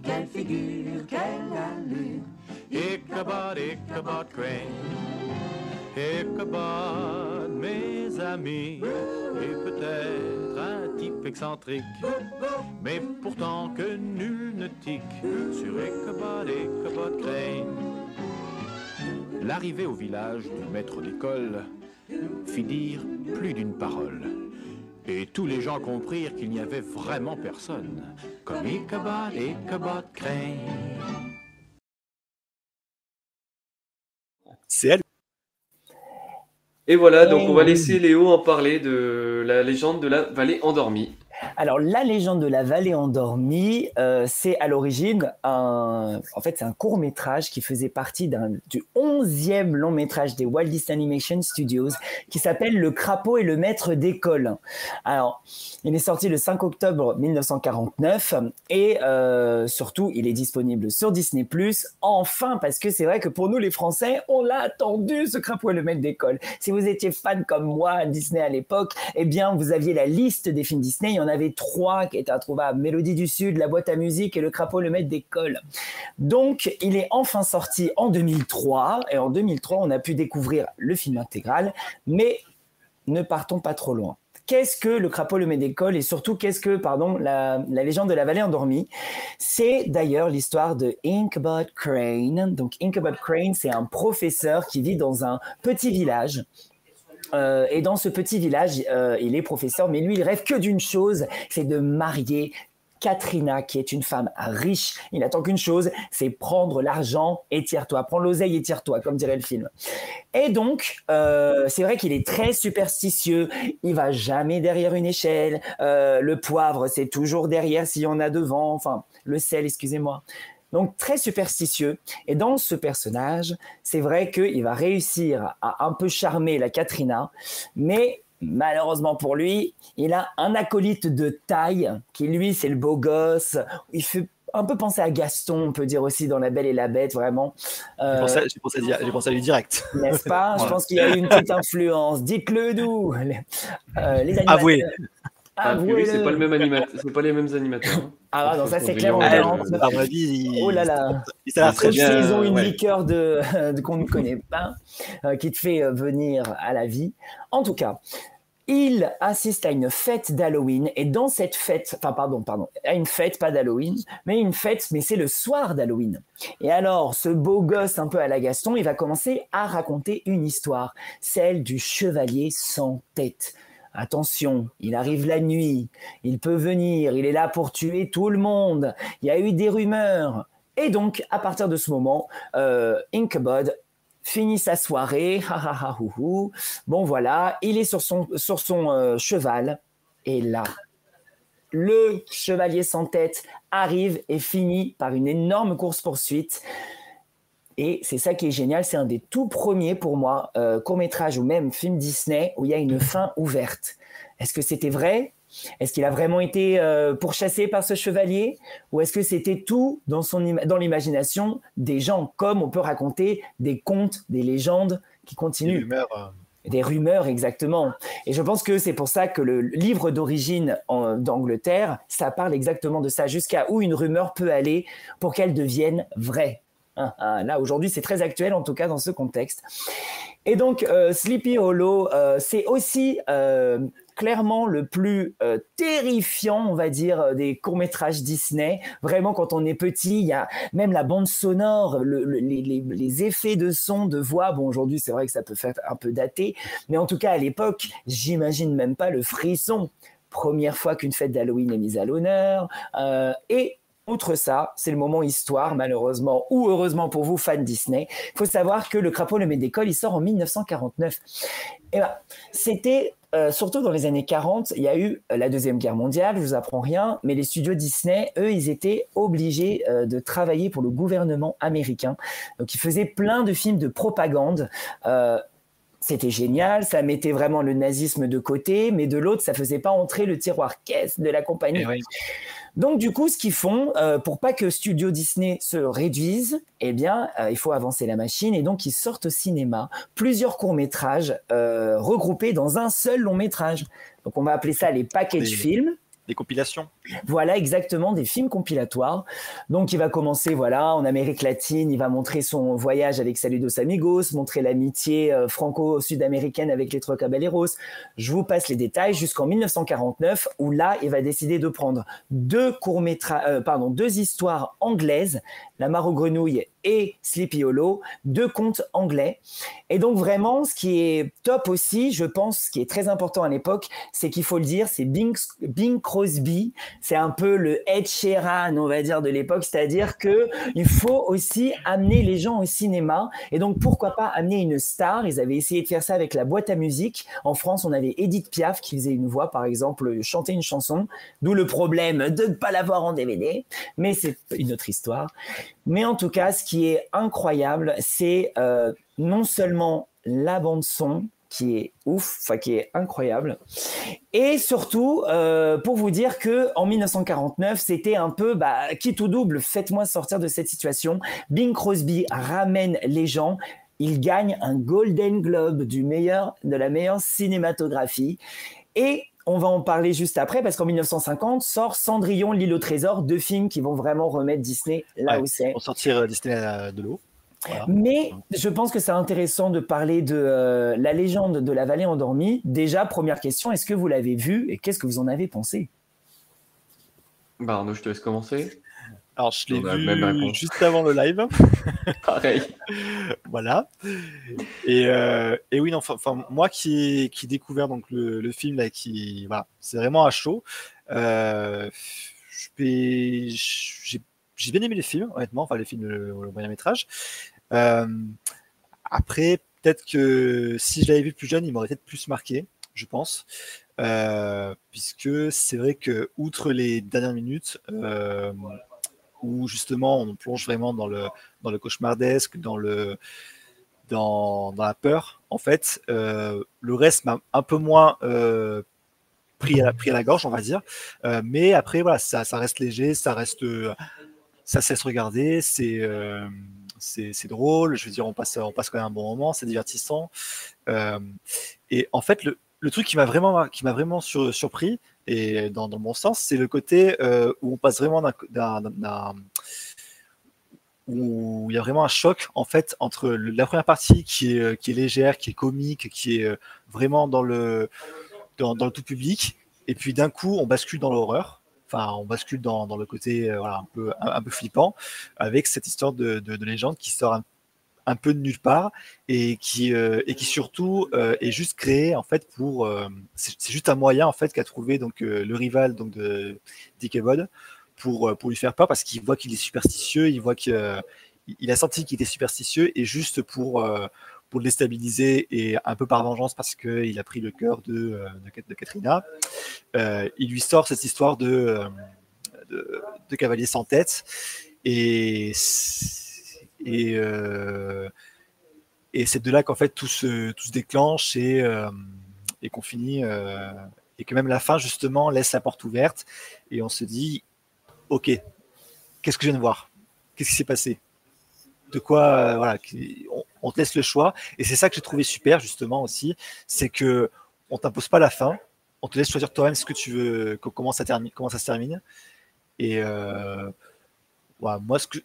Quelle figure, quelle allure, Ichabod, Ichabod Crane. Ichabod, mes amis, est peut-être type excentrique, mais pourtant que nul ne tique sur Ichabod, Ichabod Crane. L'arrivée au village du maître d'école fit dire plus d'une parole. Et tous les gens comprirent qu'il n'y avait vraiment personne, comme Ichabod, Ichabod Crane. Et voilà, donc on va laisser Léo en parler de la légende de la vallée endormie. Alors, la légende de la vallée endormie, euh, c'est à l'origine un, en fait, c'est un court métrage qui faisait partie du 11e long métrage des Walt Disney Animation Studios qui s'appelle Le crapaud et le maître d'école. Alors, il est sorti le 5 octobre 1949 et euh, surtout, il est disponible sur Disney+. Enfin, parce que c'est vrai que pour nous les Français, on l'a attendu ce crapaud et le maître d'école. Si vous étiez fan comme moi Disney à l'époque, eh bien, vous aviez la liste des films Disney. Avait trois qui étaient introuvables Mélodie du Sud, La boîte à musique et Le crapaud le maître d'école. Donc, il est enfin sorti en 2003 et en 2003, on a pu découvrir le film intégral, mais ne partons pas trop loin. Qu'est-ce que le crapaud le d'école et surtout qu'est-ce que pardon la, la légende de la vallée endormie? C'est d'ailleurs l'histoire de Inkbot Crane. Donc Inkbot Crane, c'est un professeur qui vit dans un petit village. Euh, et dans ce petit village, euh, il est professeur, mais lui, il rêve que d'une chose, c'est de marier Katrina, qui est une femme riche. Il n'attend qu'une chose, c'est prendre l'argent et tire-toi. Prends l'oseille et tire-toi, comme dirait le film. Et donc, euh, c'est vrai qu'il est très superstitieux. Il va jamais derrière une échelle. Le poivre, c'est toujours derrière s'il y en a devant. Enfin, le sel, excusez-moi. Donc, très superstitieux. Et dans ce personnage, c'est vrai qu'il va réussir à un peu charmer la Katrina, mais malheureusement pour lui, il a un acolyte de taille qui, lui, c'est le beau gosse. Il fait un peu penser à Gaston, on peut dire aussi dans La Belle et la Bête, vraiment. Euh, J'ai pensé, à- pensé à lui direct. N'est-ce pas? Je pense qu'il y a eu une petite influence. Dites-le nous. Les, euh, les animateurs. Avouez. Ah, oui, c'est pas le même animateur, c'est pas les mêmes animateurs. hein. Ah non, ça c'est clair. on en- À mon avis, il- Oh là là. il s'est l'air très Sauf bien. s'ils ont une ouais. liqueur de, de- qu'on ne connaît pas, euh, qui te fait euh, venir à la vie. En tout cas, il assiste à une fête d'Halloween et dans cette fête, enfin pardon, pardon, à une fête pas d'Halloween, mais une fête, mais c'est le soir d'Halloween. Et alors, ce beau gosse un peu à la Gaston, il va commencer à raconter une histoire, celle du chevalier sans tête. Attention, il arrive la nuit, il peut venir, il est là pour tuer tout le monde. Il y a eu des rumeurs. Et donc, à partir de ce moment, euh, finit sa soirée. Bon, voilà, il est sur son, sur son euh, cheval. Et là, le chevalier sans tête arrive et finit par une énorme course-poursuite. Et c'est ça qui est génial, c'est un des tout premiers pour moi, euh, court-métrage ou même film Disney, où il y a une fin ouverte. Est-ce que c'était vrai? Est-ce qu'il a vraiment été euh, pourchassé par ce chevalier? Ou est-ce que c'était tout dans, son dans l'imagination des gens, comme on peut raconter des contes, des légendes qui continuent? Euh, des rumeurs, exactement. Et je pense que c'est pour ça que le livre d'origine d'Angleterre, ça parle exactement de ça, jusqu'à où une rumeur peut aller pour qu'elle devienne vraie. Hein, Là, aujourd'hui, c'est très actuel, en tout cas dans ce contexte. Et donc, euh, Sleepy Hollow, euh, c'est aussi euh, clairement le plus terrifiant, on va dire, des courts-métrages Disney. Vraiment, quand on est petit, il y a même la bande sonore, le- le- les, les- effets de son, de voix. Bon, aujourd'hui, c'est vrai que ça peut faire un peu daté, mais en tout cas, à l'époque, j'imagine même pas le frisson. Première fois qu'une fête d'Halloween est mise à l'honneur. Et Outre ça, c'est le moment histoire, malheureusement, ou heureusement pour vous, fans Disney. Il faut savoir que Le Crapaud, le maître d'école, il sort en 1949. Et ben, c'était, euh, surtout dans les années 40, il y a eu euh, la Deuxième Guerre mondiale, je vous apprends rien, mais les studios Disney, eux, ils étaient obligés euh, de travailler pour le gouvernement américain. Donc, ils faisaient plein de films de propagande. C'était génial, ça mettait vraiment le nazisme de côté, mais de l'autre, ça faisait pas entrer le tiroir caisse de la compagnie. Eh. Donc du coup, ce qu'ils font, euh, pour pas que Studio Disney se réduise, eh bien, euh, il faut avancer la machine et donc ils sortent au cinéma plusieurs courts-métrages euh, regroupés dans un seul long-métrage. Donc on va appeler ça les package films. Des compilations. Voilà exactement des films compilatoires. Donc il va commencer voilà en Amérique latine, il va montrer son voyage avec Saludos Amigos, montrer l'amitié euh, franco-sud-américaine avec les Trois Caballeros. Je vous passe les détails jusqu'en 1949 où là il va décider de prendre deux courts métrages, pardon, deux histoires anglaises, La Mare aux grenouilles et Sleepy Hollow, deux contes anglais. Et donc vraiment, ce qui est top aussi, je pense, ce qui est très important à l'époque, c'est qu'il faut le dire, c'est Bing, Crosby, c'est un peu le Ed Sheeran, on va dire, de l'époque, c'est-à-dire que il faut aussi amener les gens au cinéma. Et donc pourquoi pas amener une star? Ils avaient essayé de faire ça avec la boîte à musique. En France, on avait Edith Piaf qui faisait une voix, par exemple, chanter une chanson, d'où le problème de ne pas l'avoir en DVD. Mais c'est une autre histoire. Mais en tout cas, ce qui est incroyable, c'est euh, non seulement la bande son qui est ouf, qui est incroyable, et surtout euh, pour vous dire que en 1949, c'était un peu bah, qui tout double, faites-moi sortir de cette situation. Bing Crosby ramène les gens. Il gagne un Golden Globe du meilleur, de la meilleure cinématographie. Et on va en parler juste après parce qu'en 1950 sort Cendrillon, l'île au trésor, deux films qui vont vraiment remettre Disney là où c'est. Pour sortir euh, Disney euh, de l'eau. Voilà. Mais je pense que c'est intéressant de parler de euh, la légende de la vallée endormie. Déjà, première question, est-ce que vous l'avez vu et qu'est-ce que vous en avez pensé? Bah Arnaud, je te laisse commencer. Alors, je l'ai vu même juste avant le live. Pareil. voilà. Et, euh, et oui, non, enfin, moi qui qui ai découvert donc le, le film là, qui voilà, c'est vraiment à chaud. Euh, j'ai bien aimé les films, honnêtement, enfin les films, le, le moyen métrage. Euh, après, peut-être que si je l'avais vu plus jeune, il m'aurait peut-être plus marqué, je pense. Euh, puisque c'est vrai que, outre les dernières minutes, euh, où justement on plonge vraiment dans le, dans le cauchemardesque, dans, le, dans, la peur, en fait, euh, le reste m'a un peu moins euh, pris, à la, pris à la gorge, on va dire. Euh, mais après, voilà, ça, ça reste léger, ça reste. ça se laisse regarder, c'est c'est drôle, je veux dire, on passe, on passe quand même un bon moment, c'est divertissant. Et en fait, le, le truc qui m'a vraiment, qui m'a vraiment sur- surpris, et dans, dans bon sens, c'est le côté euh, où on passe vraiment d'un- où il y a vraiment un choc en fait entre la première partie qui est, euh, qui est légère, qui est comique, qui est euh, vraiment dans le, dans, le tout public, et puis d'un coup on bascule dans l'horreur. Enfin, on bascule dans, le côté voilà, un, peu, un, peu flippant avec cette histoire de légende qui sort un, un peu de nulle part et qui, euh, et qui surtout euh, est juste créé en fait pour. euh, c'est juste un moyen en fait qu'a trouvé le rival donc de Dick Ebod pour, pour lui faire peur parce qu'il voit qu'il est superstitieux, il voit il a senti qu'il était superstitieux et juste pour, pour le déstabiliser et un peu par vengeance parce qu'il a pris le cœur de, de, Kat- de Katrina, il lui sort cette histoire de, de, de cavalier sans tête et, et, euh, et c'est de là qu'en fait tout se, tout se déclenche et, euh, et qu'on finit euh, et que même la fin justement laisse la porte ouverte. Et on se dit ok qu'est-ce que je viens de voir? Qu'est-ce qui s'est passé? De quoi voilà on, on te laisse le choix. Et c'est ça que j'ai trouvé super justement aussi. C'est que on t'impose pas la fin. On te laisse choisir toi-même ce que tu veux co- comment ça termine comment ça se termine. Et euh, moi ce que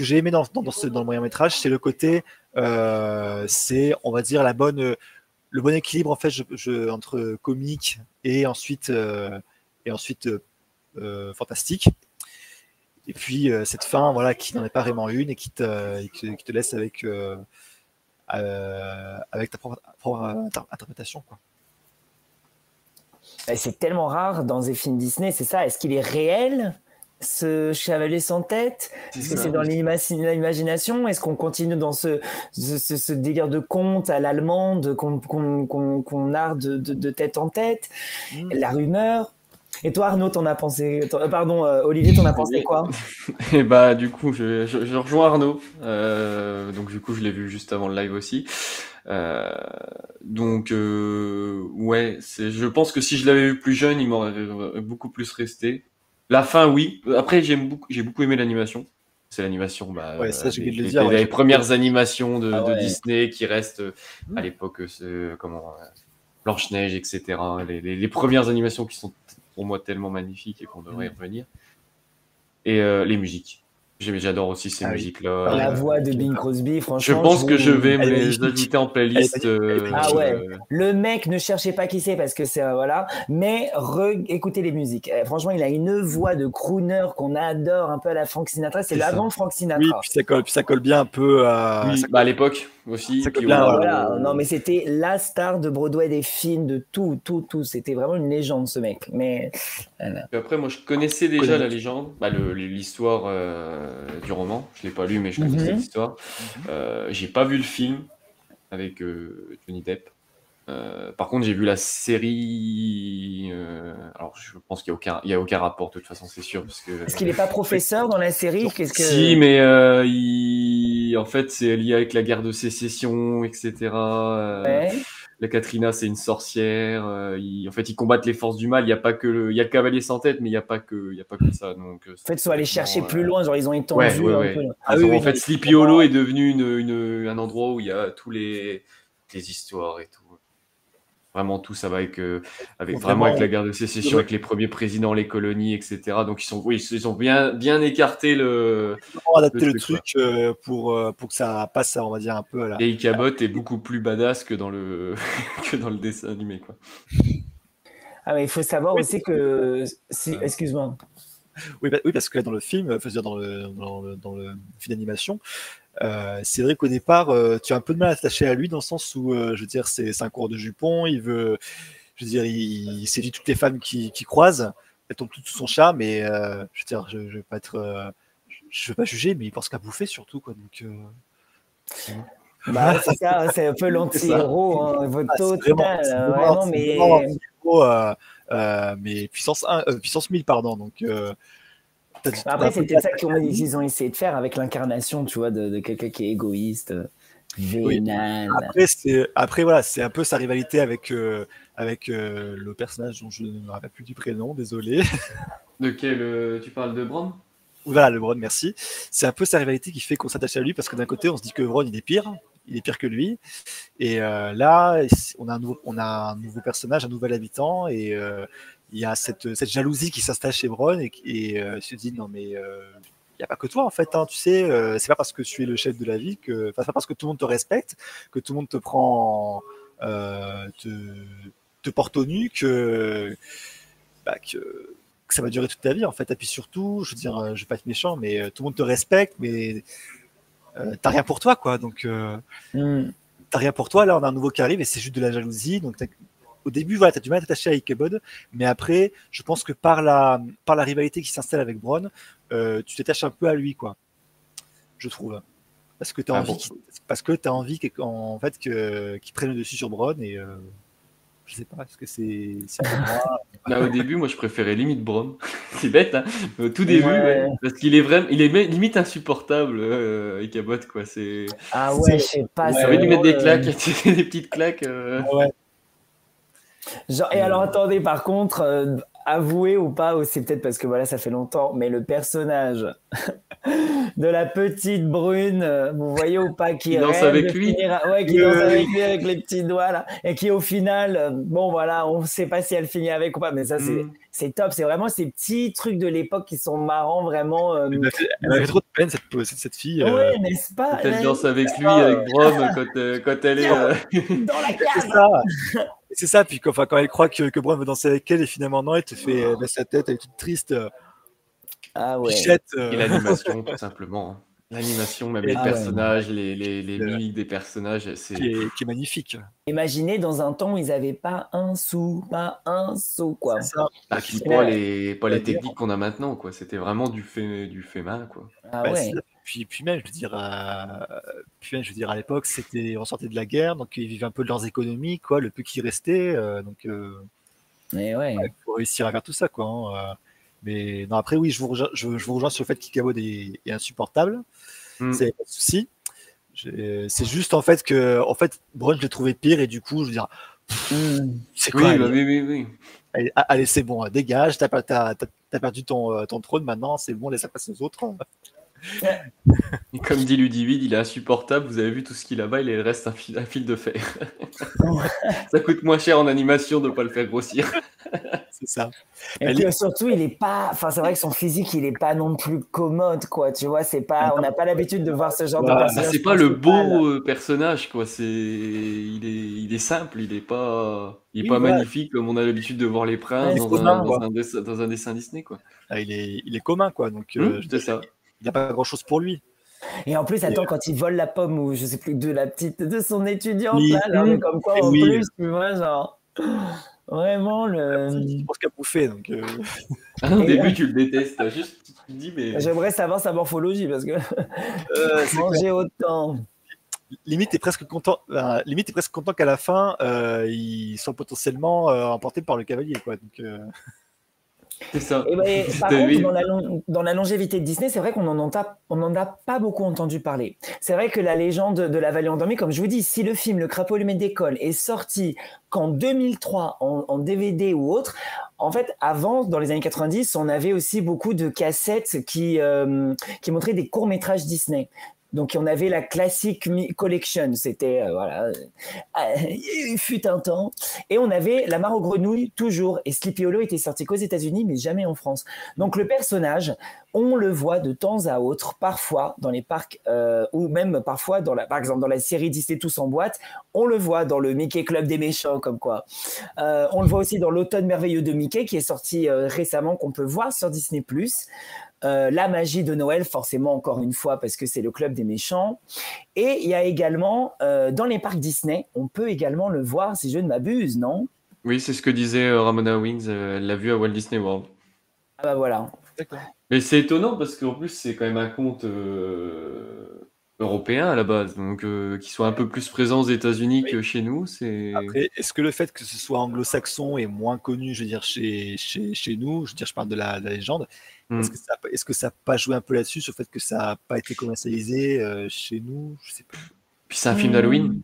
j'ai aimé dans, ce- dans le moyen métrage c'est le côté euh, c'est on va dire la bonne le bon équilibre en fait entre comique et ensuite euh, et ensuite euh, fantastique et puis cette fin voilà qui n'en est pas vraiment une et qui te, laisse avec avec ta propre, propre inter- interprétation quoi. Et C'est tellement rare dans des films Disney, c'est ça. Est-ce qu'il est réel? Ce chevalier sans tête Est-ce que c'est dans l'ima- l'imagination Est-ce qu'on continue dans ce, ce, ce- ce délire de conte à l'allemande qu'on qu'on narre de, de, de tête en tête? La rumeur Et toi Arnaud, t'en as pensé euh, Pardon, euh, Olivier, t'en as pensé quoi? Et bah du coup, je, je, je rejoins Arnaud. Euh, donc du coup, je l'ai vu juste avant le live aussi. Euh, donc ouais. Je pense que si je l'avais vu plus jeune, il m'aurait beaucoup plus resté. La fin, oui. Après, beaucoup, j'ai beaucoup aimé l'animation. C'est l'animation, bah, Ouais, ça, le dire, ouais, les premières animations de, Ah de ouais. Disney qui restent euh, à l'époque, euh, comment euh, Blanche Neige, etc. Les, les- les premières animations qui sont pour moi tellement magnifiques et qu'on devrait y revenir. Et euh, les musiques. J'adore aussi ces Ah oui. musiques-là. La Euh, voix de Bing Crosby, Je franchement. pense que je vais me les ajouter en playlist. euh, Ah ouais, euh, le mec, ne cherchez pas qui c'est parce que c'est euh, voilà, mais re- écoutez les musiques. Euh, franchement, il a une voix de crooner qu'on adore un peu à la Frank Sinatra. C'est l'avant Frank Sinatra. Oui, puis ça colle, puis ça colle bien un peu à. Oui, bah à l'époque aussi. Puis Voilà, non mais c'était la star de Broadway des films, de tout, tout, tout. C'était vraiment une légende ce mec. Mais voilà. Après, moi, je connaissais déjà Connais. la légende, bah, l'histoire euh, du roman. Je l'ai pas lu, mais je connaissais Mhm. l'histoire. Euh, j'ai pas vu le film avec euh, Johnny Depp. Euh, par contre, j'ai vu la série. euh, alors, je pense qu'il n'y a, aucun- il y a aucun rapport, de toute façon, c'est sûr. Parce que... Est-ce qu'il n'est pas professeur dans la série Qu'est-ce que Si, mais euh, il- en fait, c'est lié avec la guerre de sécession, etc. Euh, Ouais. La Katrina, c'est une sorcière. euh, il- En fait, ils combattent les forces du mal. Il y a pas que le, il y a le cavalier sans tête, mais il n'y a pas que, il y a pas que ça. Donc, En fait, ils sont allés chercher plus loin, genre ils ont étendu Ouais, ouais, un peu. Ah ont- oui, oui, en fait, Sleepy Hollow est devenu une, une- un endroit où il y a tous les, les histoires et tout. Vraiment tout, ça va avec, euh, avec Vraiment, avec la guerre de sécession, avec les premiers présidents, les colonies, etc. Donc ils sont, oui, ils ont bien, bien écarté le, vraiment adapter le truc, truc euh, pour, euh, pour que ça passe, on va dire, un peu à la. Et Icabot est beaucoup plus badass que dans le, que dans le dessin animé, quoi. Ah mais il faut savoir aussi que si, excuse-moi. Oui, bah- oui, parce que dans le film, enfin, dans le, dans le, dans le film d'animation, euh, c'est vrai qu'au départ, euh, tu as un peu de mal à t'attacher à lui dans le sens où, euh, je veux dire, c'est c'est un cours de jupon, il veut, je veux dire, il, il séduit toutes les femmes qui, qui croisent, elles tombent toutes sous son charme, et euh, je veux dire, je, je vais pas être, euh, je veux pas juger, mais il pense qu'à bouffer surtout, quoi. Donc, euh, Bah, c'est ça, c'est un peu l'anti-héros, hein, Ah, total, vraiment- euh, vraiment- mais mais puissance 1, euh, puissance 1000, pardon. Donc, après c'est peut-être ça qu'ils ont, ils ont essayé de faire avec l'incarnation, tu vois, de, de quelqu'un qui est égoïste, euh, Oui. vénal. Après, c'est après voilà, c'est un peu sa rivalité avec euh, avec euh, le personnage dont je ne me rappelle plus du prénom, désolé. De quel, euh, tu parles de Brom voilà, le Bron, merci. C'est un peu sa rivalité qui fait qu'on s'attache à lui parce que d'un côté, on se dit que Bron il est pire, il est pire que lui, et euh, là, on a un nouveau, on a un nouveau personnage, un nouvel habitant, et euh, il y a cette, cette jalousie qui s'installe chez Bron et, et euh, il se dit non mais euh, il n'y a pas que toi en fait, hein, tu sais, euh, c'est pas parce que tu es le chef de la ville que, enfin, c'est pas parce que tout le monde te respecte, que tout le monde te prend, te, te porte au nu, que, bah, que, que ça va durer toute ta vie en fait. Et puis surtout, je veux dire, je vais pas être méchant, mais tout le monde te respecte, mais t'as rien pour toi quoi. Donc Hmm. t'as rien pour toi. Là, on a un nouveau qui arrive et c'est juste de la jalousie. Donc au début, voilà, t'as du mal à t'attacher à Ikebod, mais après, je pense que par la par la rivalité qui s'installe avec Bron, euh, tu t'attaches un peu à lui quoi. Je trouve. Parce que t'as Ah envie, bon qu'il- parce que t'as envie qu'en- en fait qu'il prenne le dessus sur Bron et euh, je sais pas, parce que c'est. Bah, au début, moi, je préférais limite Brom. c'est bête, hein mais Au tout début, Ouais. ouais, parce qu'il est vraiment, il est limite insupportable, euh, quoi. C'est. Ah ouais, je sais pas. C'est envie de lui mettre des vraiment, euh, claques, des petites claques. euh. Genre, et alors attendez, par contre, euh, avouez ou pas, c'est peut-être parce que voilà, ça fait longtemps, mais le personnage de la petite brune, euh, vous voyez ou pas, qui, Qui danse avec lui. finir ouais, qui Euh, danse avec lui avec les petits doigts là, et qui au final, euh, bon voilà, on ne sait pas si elle finit avec ou pas, mais ça c'est Mm. c'est top, c'est vraiment ces petits trucs de l'époque qui sont marrants vraiment. euh, Elle fait trop de peine cette, cette, fille. euh, Ouais, n'est-ce pas? elle danse avec lui, avec euh, Brom, quand, euh, quand elle est. euh, Dans la cave. C'est ça, puis quand, enfin, quand elle croit que, que Bron veut danser avec elle et finalement non, elle te fait euh, baisse sa tête, elle est toute triste. euh, Ah ouais. Pichette, euh, Et l'animation, tout simplement. hein. L'animation, même les Ah ouais. personnages, les, les, les mimiques des personnages, c'est. qui, est, qui est magnifique. Imaginez dans un temps où ils n'avaient pas un sou, pas un sou, quoi. Ça. Ah, puis pas les, pas les techniques qu'on a maintenant, quoi. C'était vraiment du fait, du fait main, quoi. Ah Bah, ouais. Ça. Puis, puis même, je veux dire, euh, puis même, je veux dire, à l'époque, c'était, on sortait de la guerre, donc ils vivaient un peu de leurs économies, quoi, le peu qui restait, euh, donc euh, Mais ouais. il faut réussir à faire tout ça, quoi. hein, euh. mais non, après, oui, je vous rejoins, je, je vous rejoins sur le fait qu'Ikabod est, est insupportable, Mm. c'est pas de souci. C'est juste en fait que, en fait, Brun, je l'ai trouvé pire et du coup, je veux dire, Hmm. c'est Oui, quoi bah allez, oui, oui, oui. allez, allez, c'est bon, dégage, t'as, perdu ton, ton trône, maintenant, c'est bon, laisse la place aux autres. Et comme dit Ludivine, il est insupportable. Vous avez vu tout ce qu'il a bas, il reste un fil, un fil de fer. Ça coûte moins cher en animation de ne pas le faire grossir. C'est ça. Et Elle puis est- surtout, il est pas. Enfin, c'est vrai que son physique, il est pas non plus commode, quoi. Tu vois, c'est pas. On n'a pas l'habitude de voir ce genre de Bah, personnage. c'est pas le beau euh, personnage, quoi. C'est, il est, il est simple, il est pas, il est Oui, pas magnifique comme on a l'habitude de voir les princes dans, un, dans, dessin, dans un dessin Disney, quoi. Ah, il, est, il est commun, quoi. Donc, Hum, euh, je c'est veux dire, ça. Il n'a pas grand-chose pour lui. Et en plus, attends, quand il vole la pomme ou je sais plus de la petite de son étudiante Oui. là, comme quoi en oui. plus, tu vois, genre vraiment le. Je pense qu'il a bouffé, donc. euh, au début, là- tu le détestes, juste, tu te dis, mais. J'aimerais savoir sa morphologie parce que euh, manger clair. autant. Limite, t'es presque content. euh, limite, t'es presque content qu'à la fin, euh, il soit potentiellement euh, emporté par le cavalier, quoi. Donc, euh, C'est ça. Et ben, par contre, dans la, long- dans la longévité de Disney, c'est vrai qu'on n'en en a pas beaucoup entendu parler. C'est vrai que la légende de la vallée endormie, comme je vous dis, si le film Le crapaud allumé d'école est sorti qu'en 2003 en, en DVD ou autre, en fait, avant, dans les années 90, on avait aussi beaucoup de cassettes qui, euh, qui montraient des courts-métrages Disney. Donc, on avait la classique collection, c'était, euh, voilà, euh, il fut un temps. Et on avait La mare aux grenouilles, toujours. Et Sleepy Hollow était sorti qu'aux États-Unis, mais jamais en France. Donc, le personnage, on le voit de temps à autre, parfois dans les parcs, euh, ou même parfois, dans la, par exemple, dans la série Disney Tous en boîte, on le voit dans le Mickey Club des méchants, comme quoi. On le voit aussi dans L'automne merveilleux de Mickey, qui est sorti récemment, qu'on peut voir sur Disney+. Euh, la magie de Noël, forcément, encore une fois, parce que c'est le club des méchants. Et il y a également, euh, dans les parcs Disney, on peut également le voir, si je ne m'abuse, non? Oui, c'est ce que disait euh, Ramona Wings, euh, elle l'a vu à Walt Disney World. Ah bah voilà. Mais c'est étonnant parce qu'en plus, c'est quand même un conte euh, européen à la base, donc euh, qu'il soit un peu plus présent aux États-Unis que chez nous, c'est. Après, est-ce que le fait que ce soit anglo-saxon est moins connu, je veux dire, chez, chez, chez nous, je veux dire, je parle de la, de la légende, Hmm. est-ce que ça n'a pas joué un peu là-dessus, sur le fait que ça n'a pas été commercialisé euh, chez nous? Je sais pas. Puis c'est un film d'Halloween.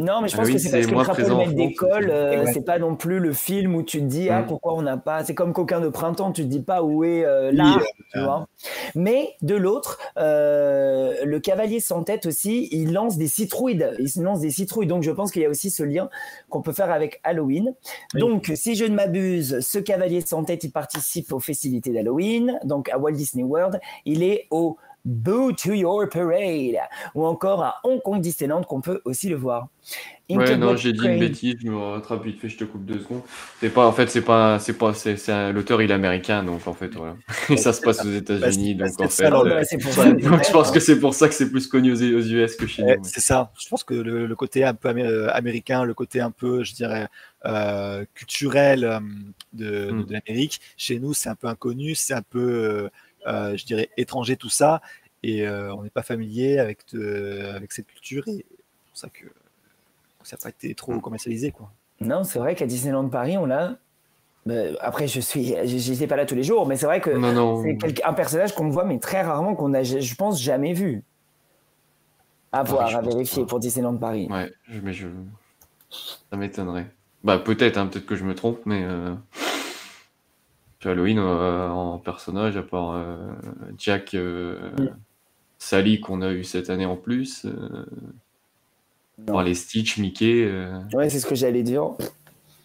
Non, mais je pense que c'est parce que le crapaud France, d'école, euh, Ouais. c'est pas non plus le film où tu te dis, ah, Mm. pourquoi on n'a pas. C'est comme Coquin de printemps, tu te dis pas où est euh, l'art, Oui, tu euh, vois. Mais de l'autre, euh, le cavalier sans tête aussi, il lance des citrouilles. Il lance des citrouilles. Donc je pense qu'il y a aussi ce lien qu'on peut faire avec Halloween. Donc, si je ne m'abuse, ce cavalier sans tête, il participe aux festivités d'Halloween, donc à Walt Disney World. Il est au Boo to Your Parade, ou encore à Hong Kong Disneyland qu'on peut aussi le voir. Ouais, Into non, j'ai dit une bêtise, je me rattrape vite fait, je te coupe deux secondes. C'est pas, en fait, c'est pas, c'est pas, c'est, c'est un- l'auteur il est américain, donc en fait, voilà. Et ça se passe aux États-Unis, Bah, donc c'est en ça, fait. alors, euh, ouais, c'est pour ça. donc je pense que c'est pour ça que c'est plus connu aux, aux US que chez nous. Eh, ouais. C'est ça. Je pense que le, le côté un peu amé- euh, américain, le côté un peu, je dirais, euh, culturel de, Mm. de l'Amérique, chez nous, c'est un peu inconnu, c'est un peu, euh, je dirais, étranger tout ça, et euh, on n'est pas familier avec, cette culture, et c'est pour ça que ça n'a pas été trop Mm. commercialisé, quoi. Non, c'est vrai qu'à Disneyland Paris, on l'a. Euh, après, je suis, j'étais pas là tous les jours, mais c'est vrai que Non, non. c'est un personnage qu'on voit, mais très rarement, qu'on a, je pense, jamais vu. À voir, à vérifier pour Disneyland Paris. Ouais, mais je, ça m'étonnerait. Bah peut-être, hein, peut-être que je me trompe, mais euh... Halloween euh, en personnage, à part euh, Jack, euh. Sally qu'on a eu cette année en plus, euh... par les Stitch, Mickey, euh, Ouais, c'est ce que j'allais dire.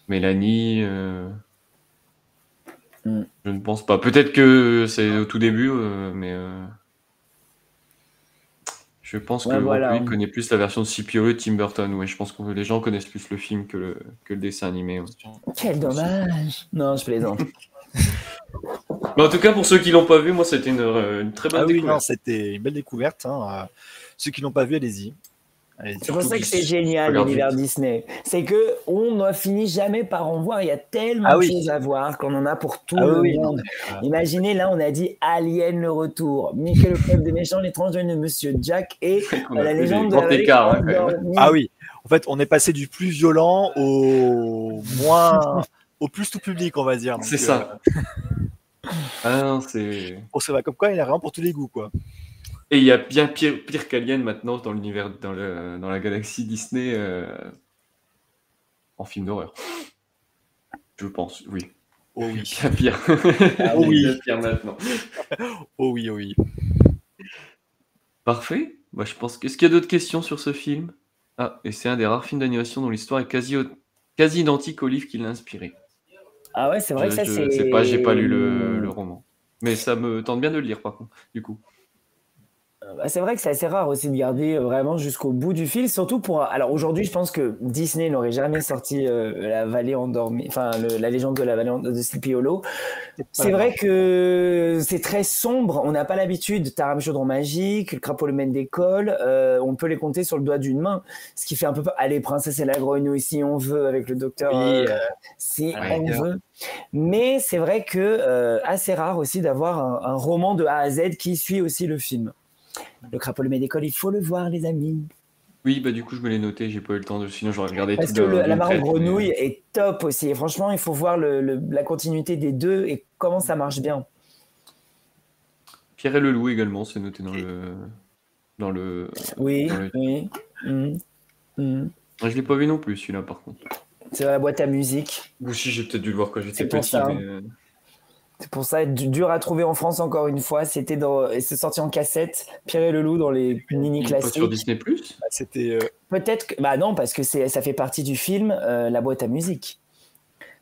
Mélanie. euh, Mm. Je ne pense pas. Peut-être que c'est au tout début, euh, mais euh, je pense que Ouais, voilà. public connaît plus la version de CPO de Tim Burton. Ouais, je pense que les gens connaissent plus le film que le, que le dessin animé. ouais. Quel dommage. Non, je plaisante. Mais en tout cas, pour ceux qui l'ont pas vu, moi, c'était une, euh, une très bonne Ah oui, non, découverte. c'était une belle découverte. hein, euh, Ceux qui l'ont pas vu, allez-y. C'est pour ça que c'est génial l'univers. Disney. C'est que on ne finit jamais par en voir. Il y a tellement Ah de oui. choses à voir qu'on en a pour tout Ah le oui, oui, non, monde. euh, Imaginez, là, on a dit Alien le retour, Mickey le club des méchants, l'étrange de Monsieur Jack et euh, la légende de la vallée écarts, hein. Ah oui, en fait, on est passé du plus violent au moins, au plus tout public, on va dire. C'est ça. Ah non, c'est. Oh, ça va comme quoi, il a vraiment pour tous les goûts, quoi. Et il y a bien pire, pire qu'Alien maintenant dans l'univers, dans, le, dans la galaxie Disney euh, en film d'horreur. Je pense, oui. Oh oui. Il y a pire. Ah Il y a oui. pire maintenant. Oh oui, oh oui. Parfait. Bah, je pense. Est-ce qu'il y a d'autres questions sur ce film? Ah, et c'est un des rares films d'animation dont l'histoire est quasi, quasi identique au livre qui l'a inspiré. Ah ouais, c'est vrai Je, que ça, c'est. pas, j'ai pas lu le, le roman. Mais ça me tente bien de le lire, par contre, du coup. Bah, c'est vrai que c'est assez rare aussi de garder euh, vraiment jusqu'au bout du fil, surtout pour. Alors aujourd'hui, je pense que Disney n'aurait jamais sorti euh, la vallée endormie, enfin le- la légende de la vallée de Sleepy Hollow. C'est vrai que c'est très sombre. On n'a pas l'habitude. Taram Chaudron magique, le crapaud le mène d'école. euh, on peut les compter sur le doigt d'une main, ce qui fait un peu. Allez, princesse et la grenouille si on veut, avec le docteur. Oui, euh, si on veut. Mais c'est vrai que assez rare aussi d'avoir un, un roman de A à Z qui suit aussi le film. Le crapaud le maître d'école, il faut le voir, les amis. Oui, bah du coup, je me l'ai noté, j'ai pas eu le temps de. Sinon, j'aurais regardé Parce tout que le- la marron mais- grenouille est top aussi. Et franchement, il faut voir le- le- la continuité des deux et comment ça marche bien. Pierre et le loup également, c'est noté dans le. Dans le. Oui, dans le- oui. Mhm. Ah, Je l'ai pas vu non plus, celui-là, par contre. C'est dans la boîte à musique. Ou si j'ai peut-être dû le voir quand j'étais petit, ça. mais. C'est pour ça, du- dur à trouver en France encore une fois. C'était dans, et c'est sorti en cassette. Pierre et le loup dans les mini est pas classiques. sur Disney Plus? C'était. euh, Peut-être que, bah non, parce que c'est, ça fait partie du film, euh, la boîte à musique.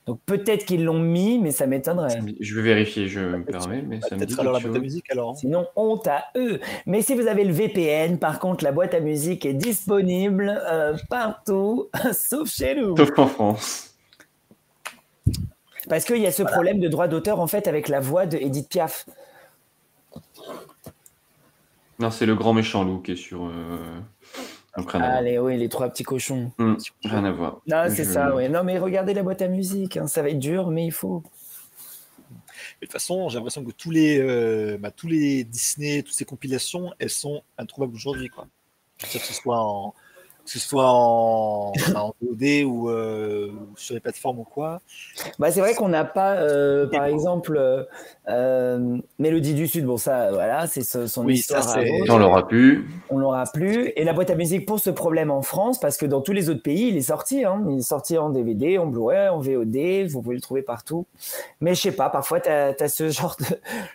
Donc peut-être qu'ils l'ont mis, mais ça m'étonnerait. Je vais vérifier, je me permets, mais ça me dit alors la boîte à musique alors. hein. Sinon, honte à eux. Mais si vous avez le VPN, par contre, la boîte à musique est disponible euh, partout, sauf chez nous. Sauf en France. Parce qu'il y a ce problème de droit d'auteur, en fait, avec la voix de Edith Piaf. Non, c'est le grand méchant loup qui est sur. euh. Allez, oui, les trois petits cochons. Hmm, rien à voir. Non, c'est Je- ça, oui. Non, mais regardez la boîte à musique. hein, Ça va être dur, mais il faut. De toute façon, j'ai l'impression que tous les, euh, bah, tous les Disney, toutes ces compilations, elles sont introuvables aujourd'hui. Quoi. Que ce soit en, que ce soit en, en VOD ou, euh, sur les plateformes ou quoi. Bah, c'est vrai qu'on n'a pas, euh, par exemple, euh, Mélodie du Sud. Bon, ça, voilà, c'est ce- son Oui, ça, histoire. eux. On l'aura plus. On l'aura plus. Et la boîte à musique pour ce problème en France, parce que dans tous les autres pays, il est sorti. Hein. Il est sorti en DVD, en Blu-ray, en VOD. Vous pouvez le trouver partout. Mais je sais pas, parfois, tu as, ce genre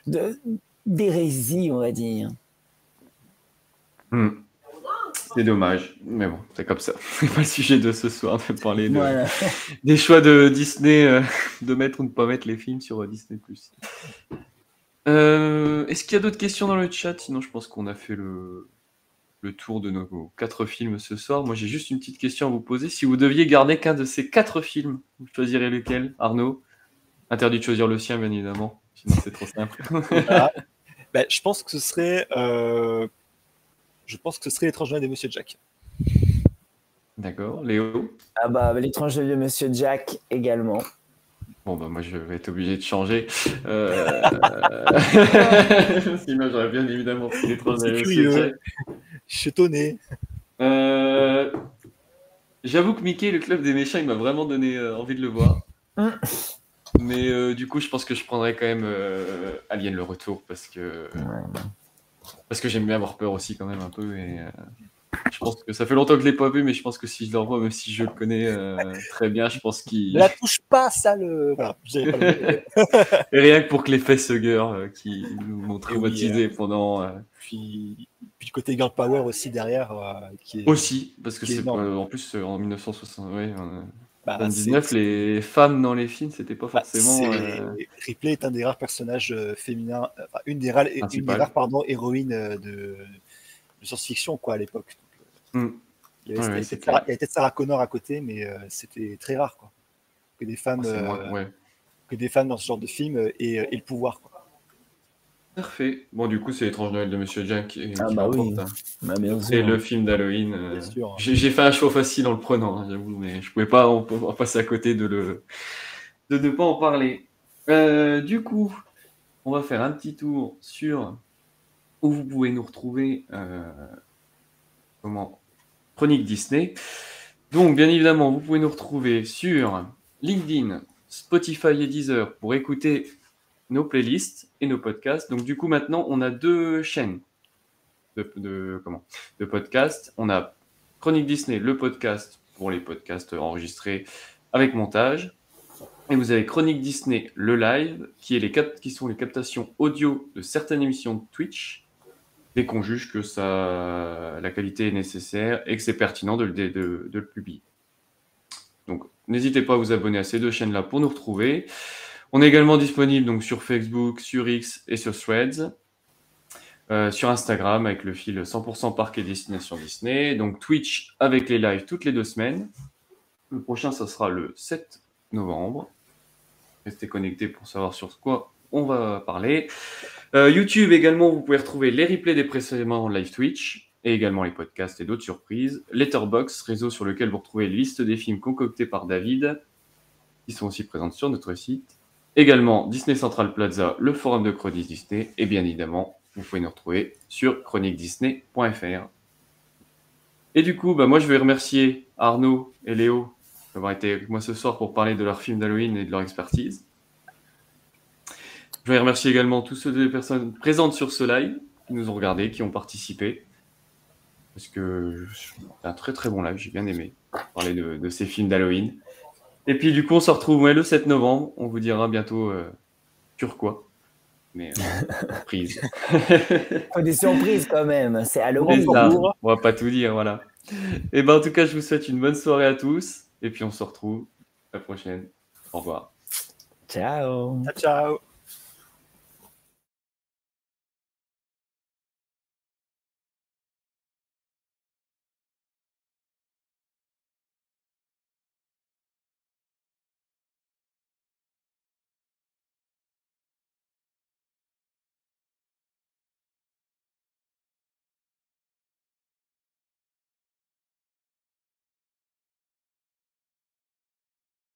de, de- d'hérésie, on va dire. Hmm. C'est dommage, mais bon, c'est comme ça. C'est pas le sujet de ce soir de parler de- Voilà. des choix de Disney euh, de mettre ou ne pas mettre les films sur euh, Disney+. Euh, Est-ce qu'il y a d'autres questions dans le chat? Sinon, je pense qu'on a fait le, le tour de nos quatre films ce soir. Moi, j'ai juste une petite question à vous poser. Si vous deviez garder qu'un de ces quatre films, vous choisirez lequel? Arnaud? Interdit de choisir le sien, bien évidemment. Sinon, c'est trop simple. Bah, je pense que ce serait, euh, je pense que ce serait l'étrange Noël de Monsieur Jack. D'accord. Léo? Ah bah, l'étrange de Monsieur Jack également. Bon, bah, moi, je vais être obligé de changer. Euh... Sinon, j'aurais bien évidemment pris trois C'est Monsieur curieux. Jack. Je suis étonné. Euh, J'avoue que Mickey, le club des méchants, il m'a vraiment donné euh, envie de le voir. Mm. Mais euh, du coup, je pense que je prendrais quand même euh, Alien le retour parce que parce que j'aime bien avoir peur aussi quand même un peu et euh, je pense que ça fait longtemps que je l'ai pas vu, mais je pense que si je le revois, même si je le connais euh, très bien, je pense qu'il Ne la touche pas, ça le. Voilà. j'avais pas le- et rien que pour que l'effet Sugar euh, qui nous m'ont oui, traumatisé euh, pendant euh, puis, puis le côté girl power aussi derrière. qui est, Aussi, parce que c'est en plus en 1960, ouais, Bah, 79, c'est- les femmes dans les films, c'était pas Bah, forcément. euh, Ripley est un des rares personnages euh, féminins, euh, enfin, une des rares, une des rares pardon, héroïnes de, de science-fiction quoi à l'époque. hmm. Il y avait, Ouais, Sarah, clair. il y avait peut-être Sarah Connor à côté, mais euh, c'était très rare quoi. Que des femmes, Oh, moins- euh, ouais. que des femmes dans ce genre de film et, et le pouvoir. Quoi. Parfait. Bon, du coup, c'est l'étrange Noël de Monsieur Jack qui, Ah qui bah oui. hein. Bah, C'est le film d'Halloween. euh. J'ai j'ai fait un choix facile en le prenant, hein, j'avoue, mais je pouvais pas en, en passer à côté de le de ne pas en parler. Euh, du coup, on va faire un petit tour sur où vous pouvez nous retrouver. euh, comment Chronique Disney. Donc, bien évidemment, vous pouvez nous retrouver sur LinkedIn, Spotify et Deezer pour écouter nos playlists et nos podcasts. Donc, du coup, maintenant, on a deux chaînes de, comment, de podcasts. On a Chronique Disney, le podcast pour les podcasts enregistrés avec montage. Et vous avez Chronique Disney, le live, qui, est les qui sont les captations audio de certaines émissions de Twitch, dès qu'on juge que ça, la qualité est nécessaire et que c'est pertinent de le, de- de le publier. Donc n'hésitez pas à vous abonner à ces deux chaînes-là pour nous retrouver. On est également disponible donc sur Facebook, sur X et sur Threads. Euh, sur Instagram avec le fil 100% parc et destination Disney. Donc Twitch avec les lives toutes les deux semaines. Le prochain, ça sera le 7 novembre. Restez connectés pour savoir sur quoi on va parler. Euh, YouTube également, vous pouvez retrouver les replays des précédents live Twitch et également les podcasts et d'autres surprises. Letterbox, réseau sur lequel vous retrouvez la liste des films concoctés par David, qui sont aussi présents sur notre site. Également Disney Central Plaza, le forum de Chronique Disney et bien évidemment vous pouvez nous retrouver sur chroniquedisney.fr. Et du coup, bah, moi je vais remercier Arnaud et Léo d'avoir été avec moi ce soir pour parler de leur film d'Halloween et de leur expertise. Je vais remercier également tous ceux personnes présentes sur ce live qui nous ont regardé, qui ont participé. Parce que c'est un très très bon live, j'ai bien aimé parler de, ces films d'Halloween. Et puis du coup, on se retrouve le 7 novembre. On vous dira bientôt euh, sur quoi mais euh, surprise. des surprises quand même, c'est Halloween. on va pas tout dire, voilà. Et ben en tout cas, je vous souhaite une bonne soirée à tous, et puis on se retrouve la prochaine. Au revoir. Ciao. Ciao. ciao.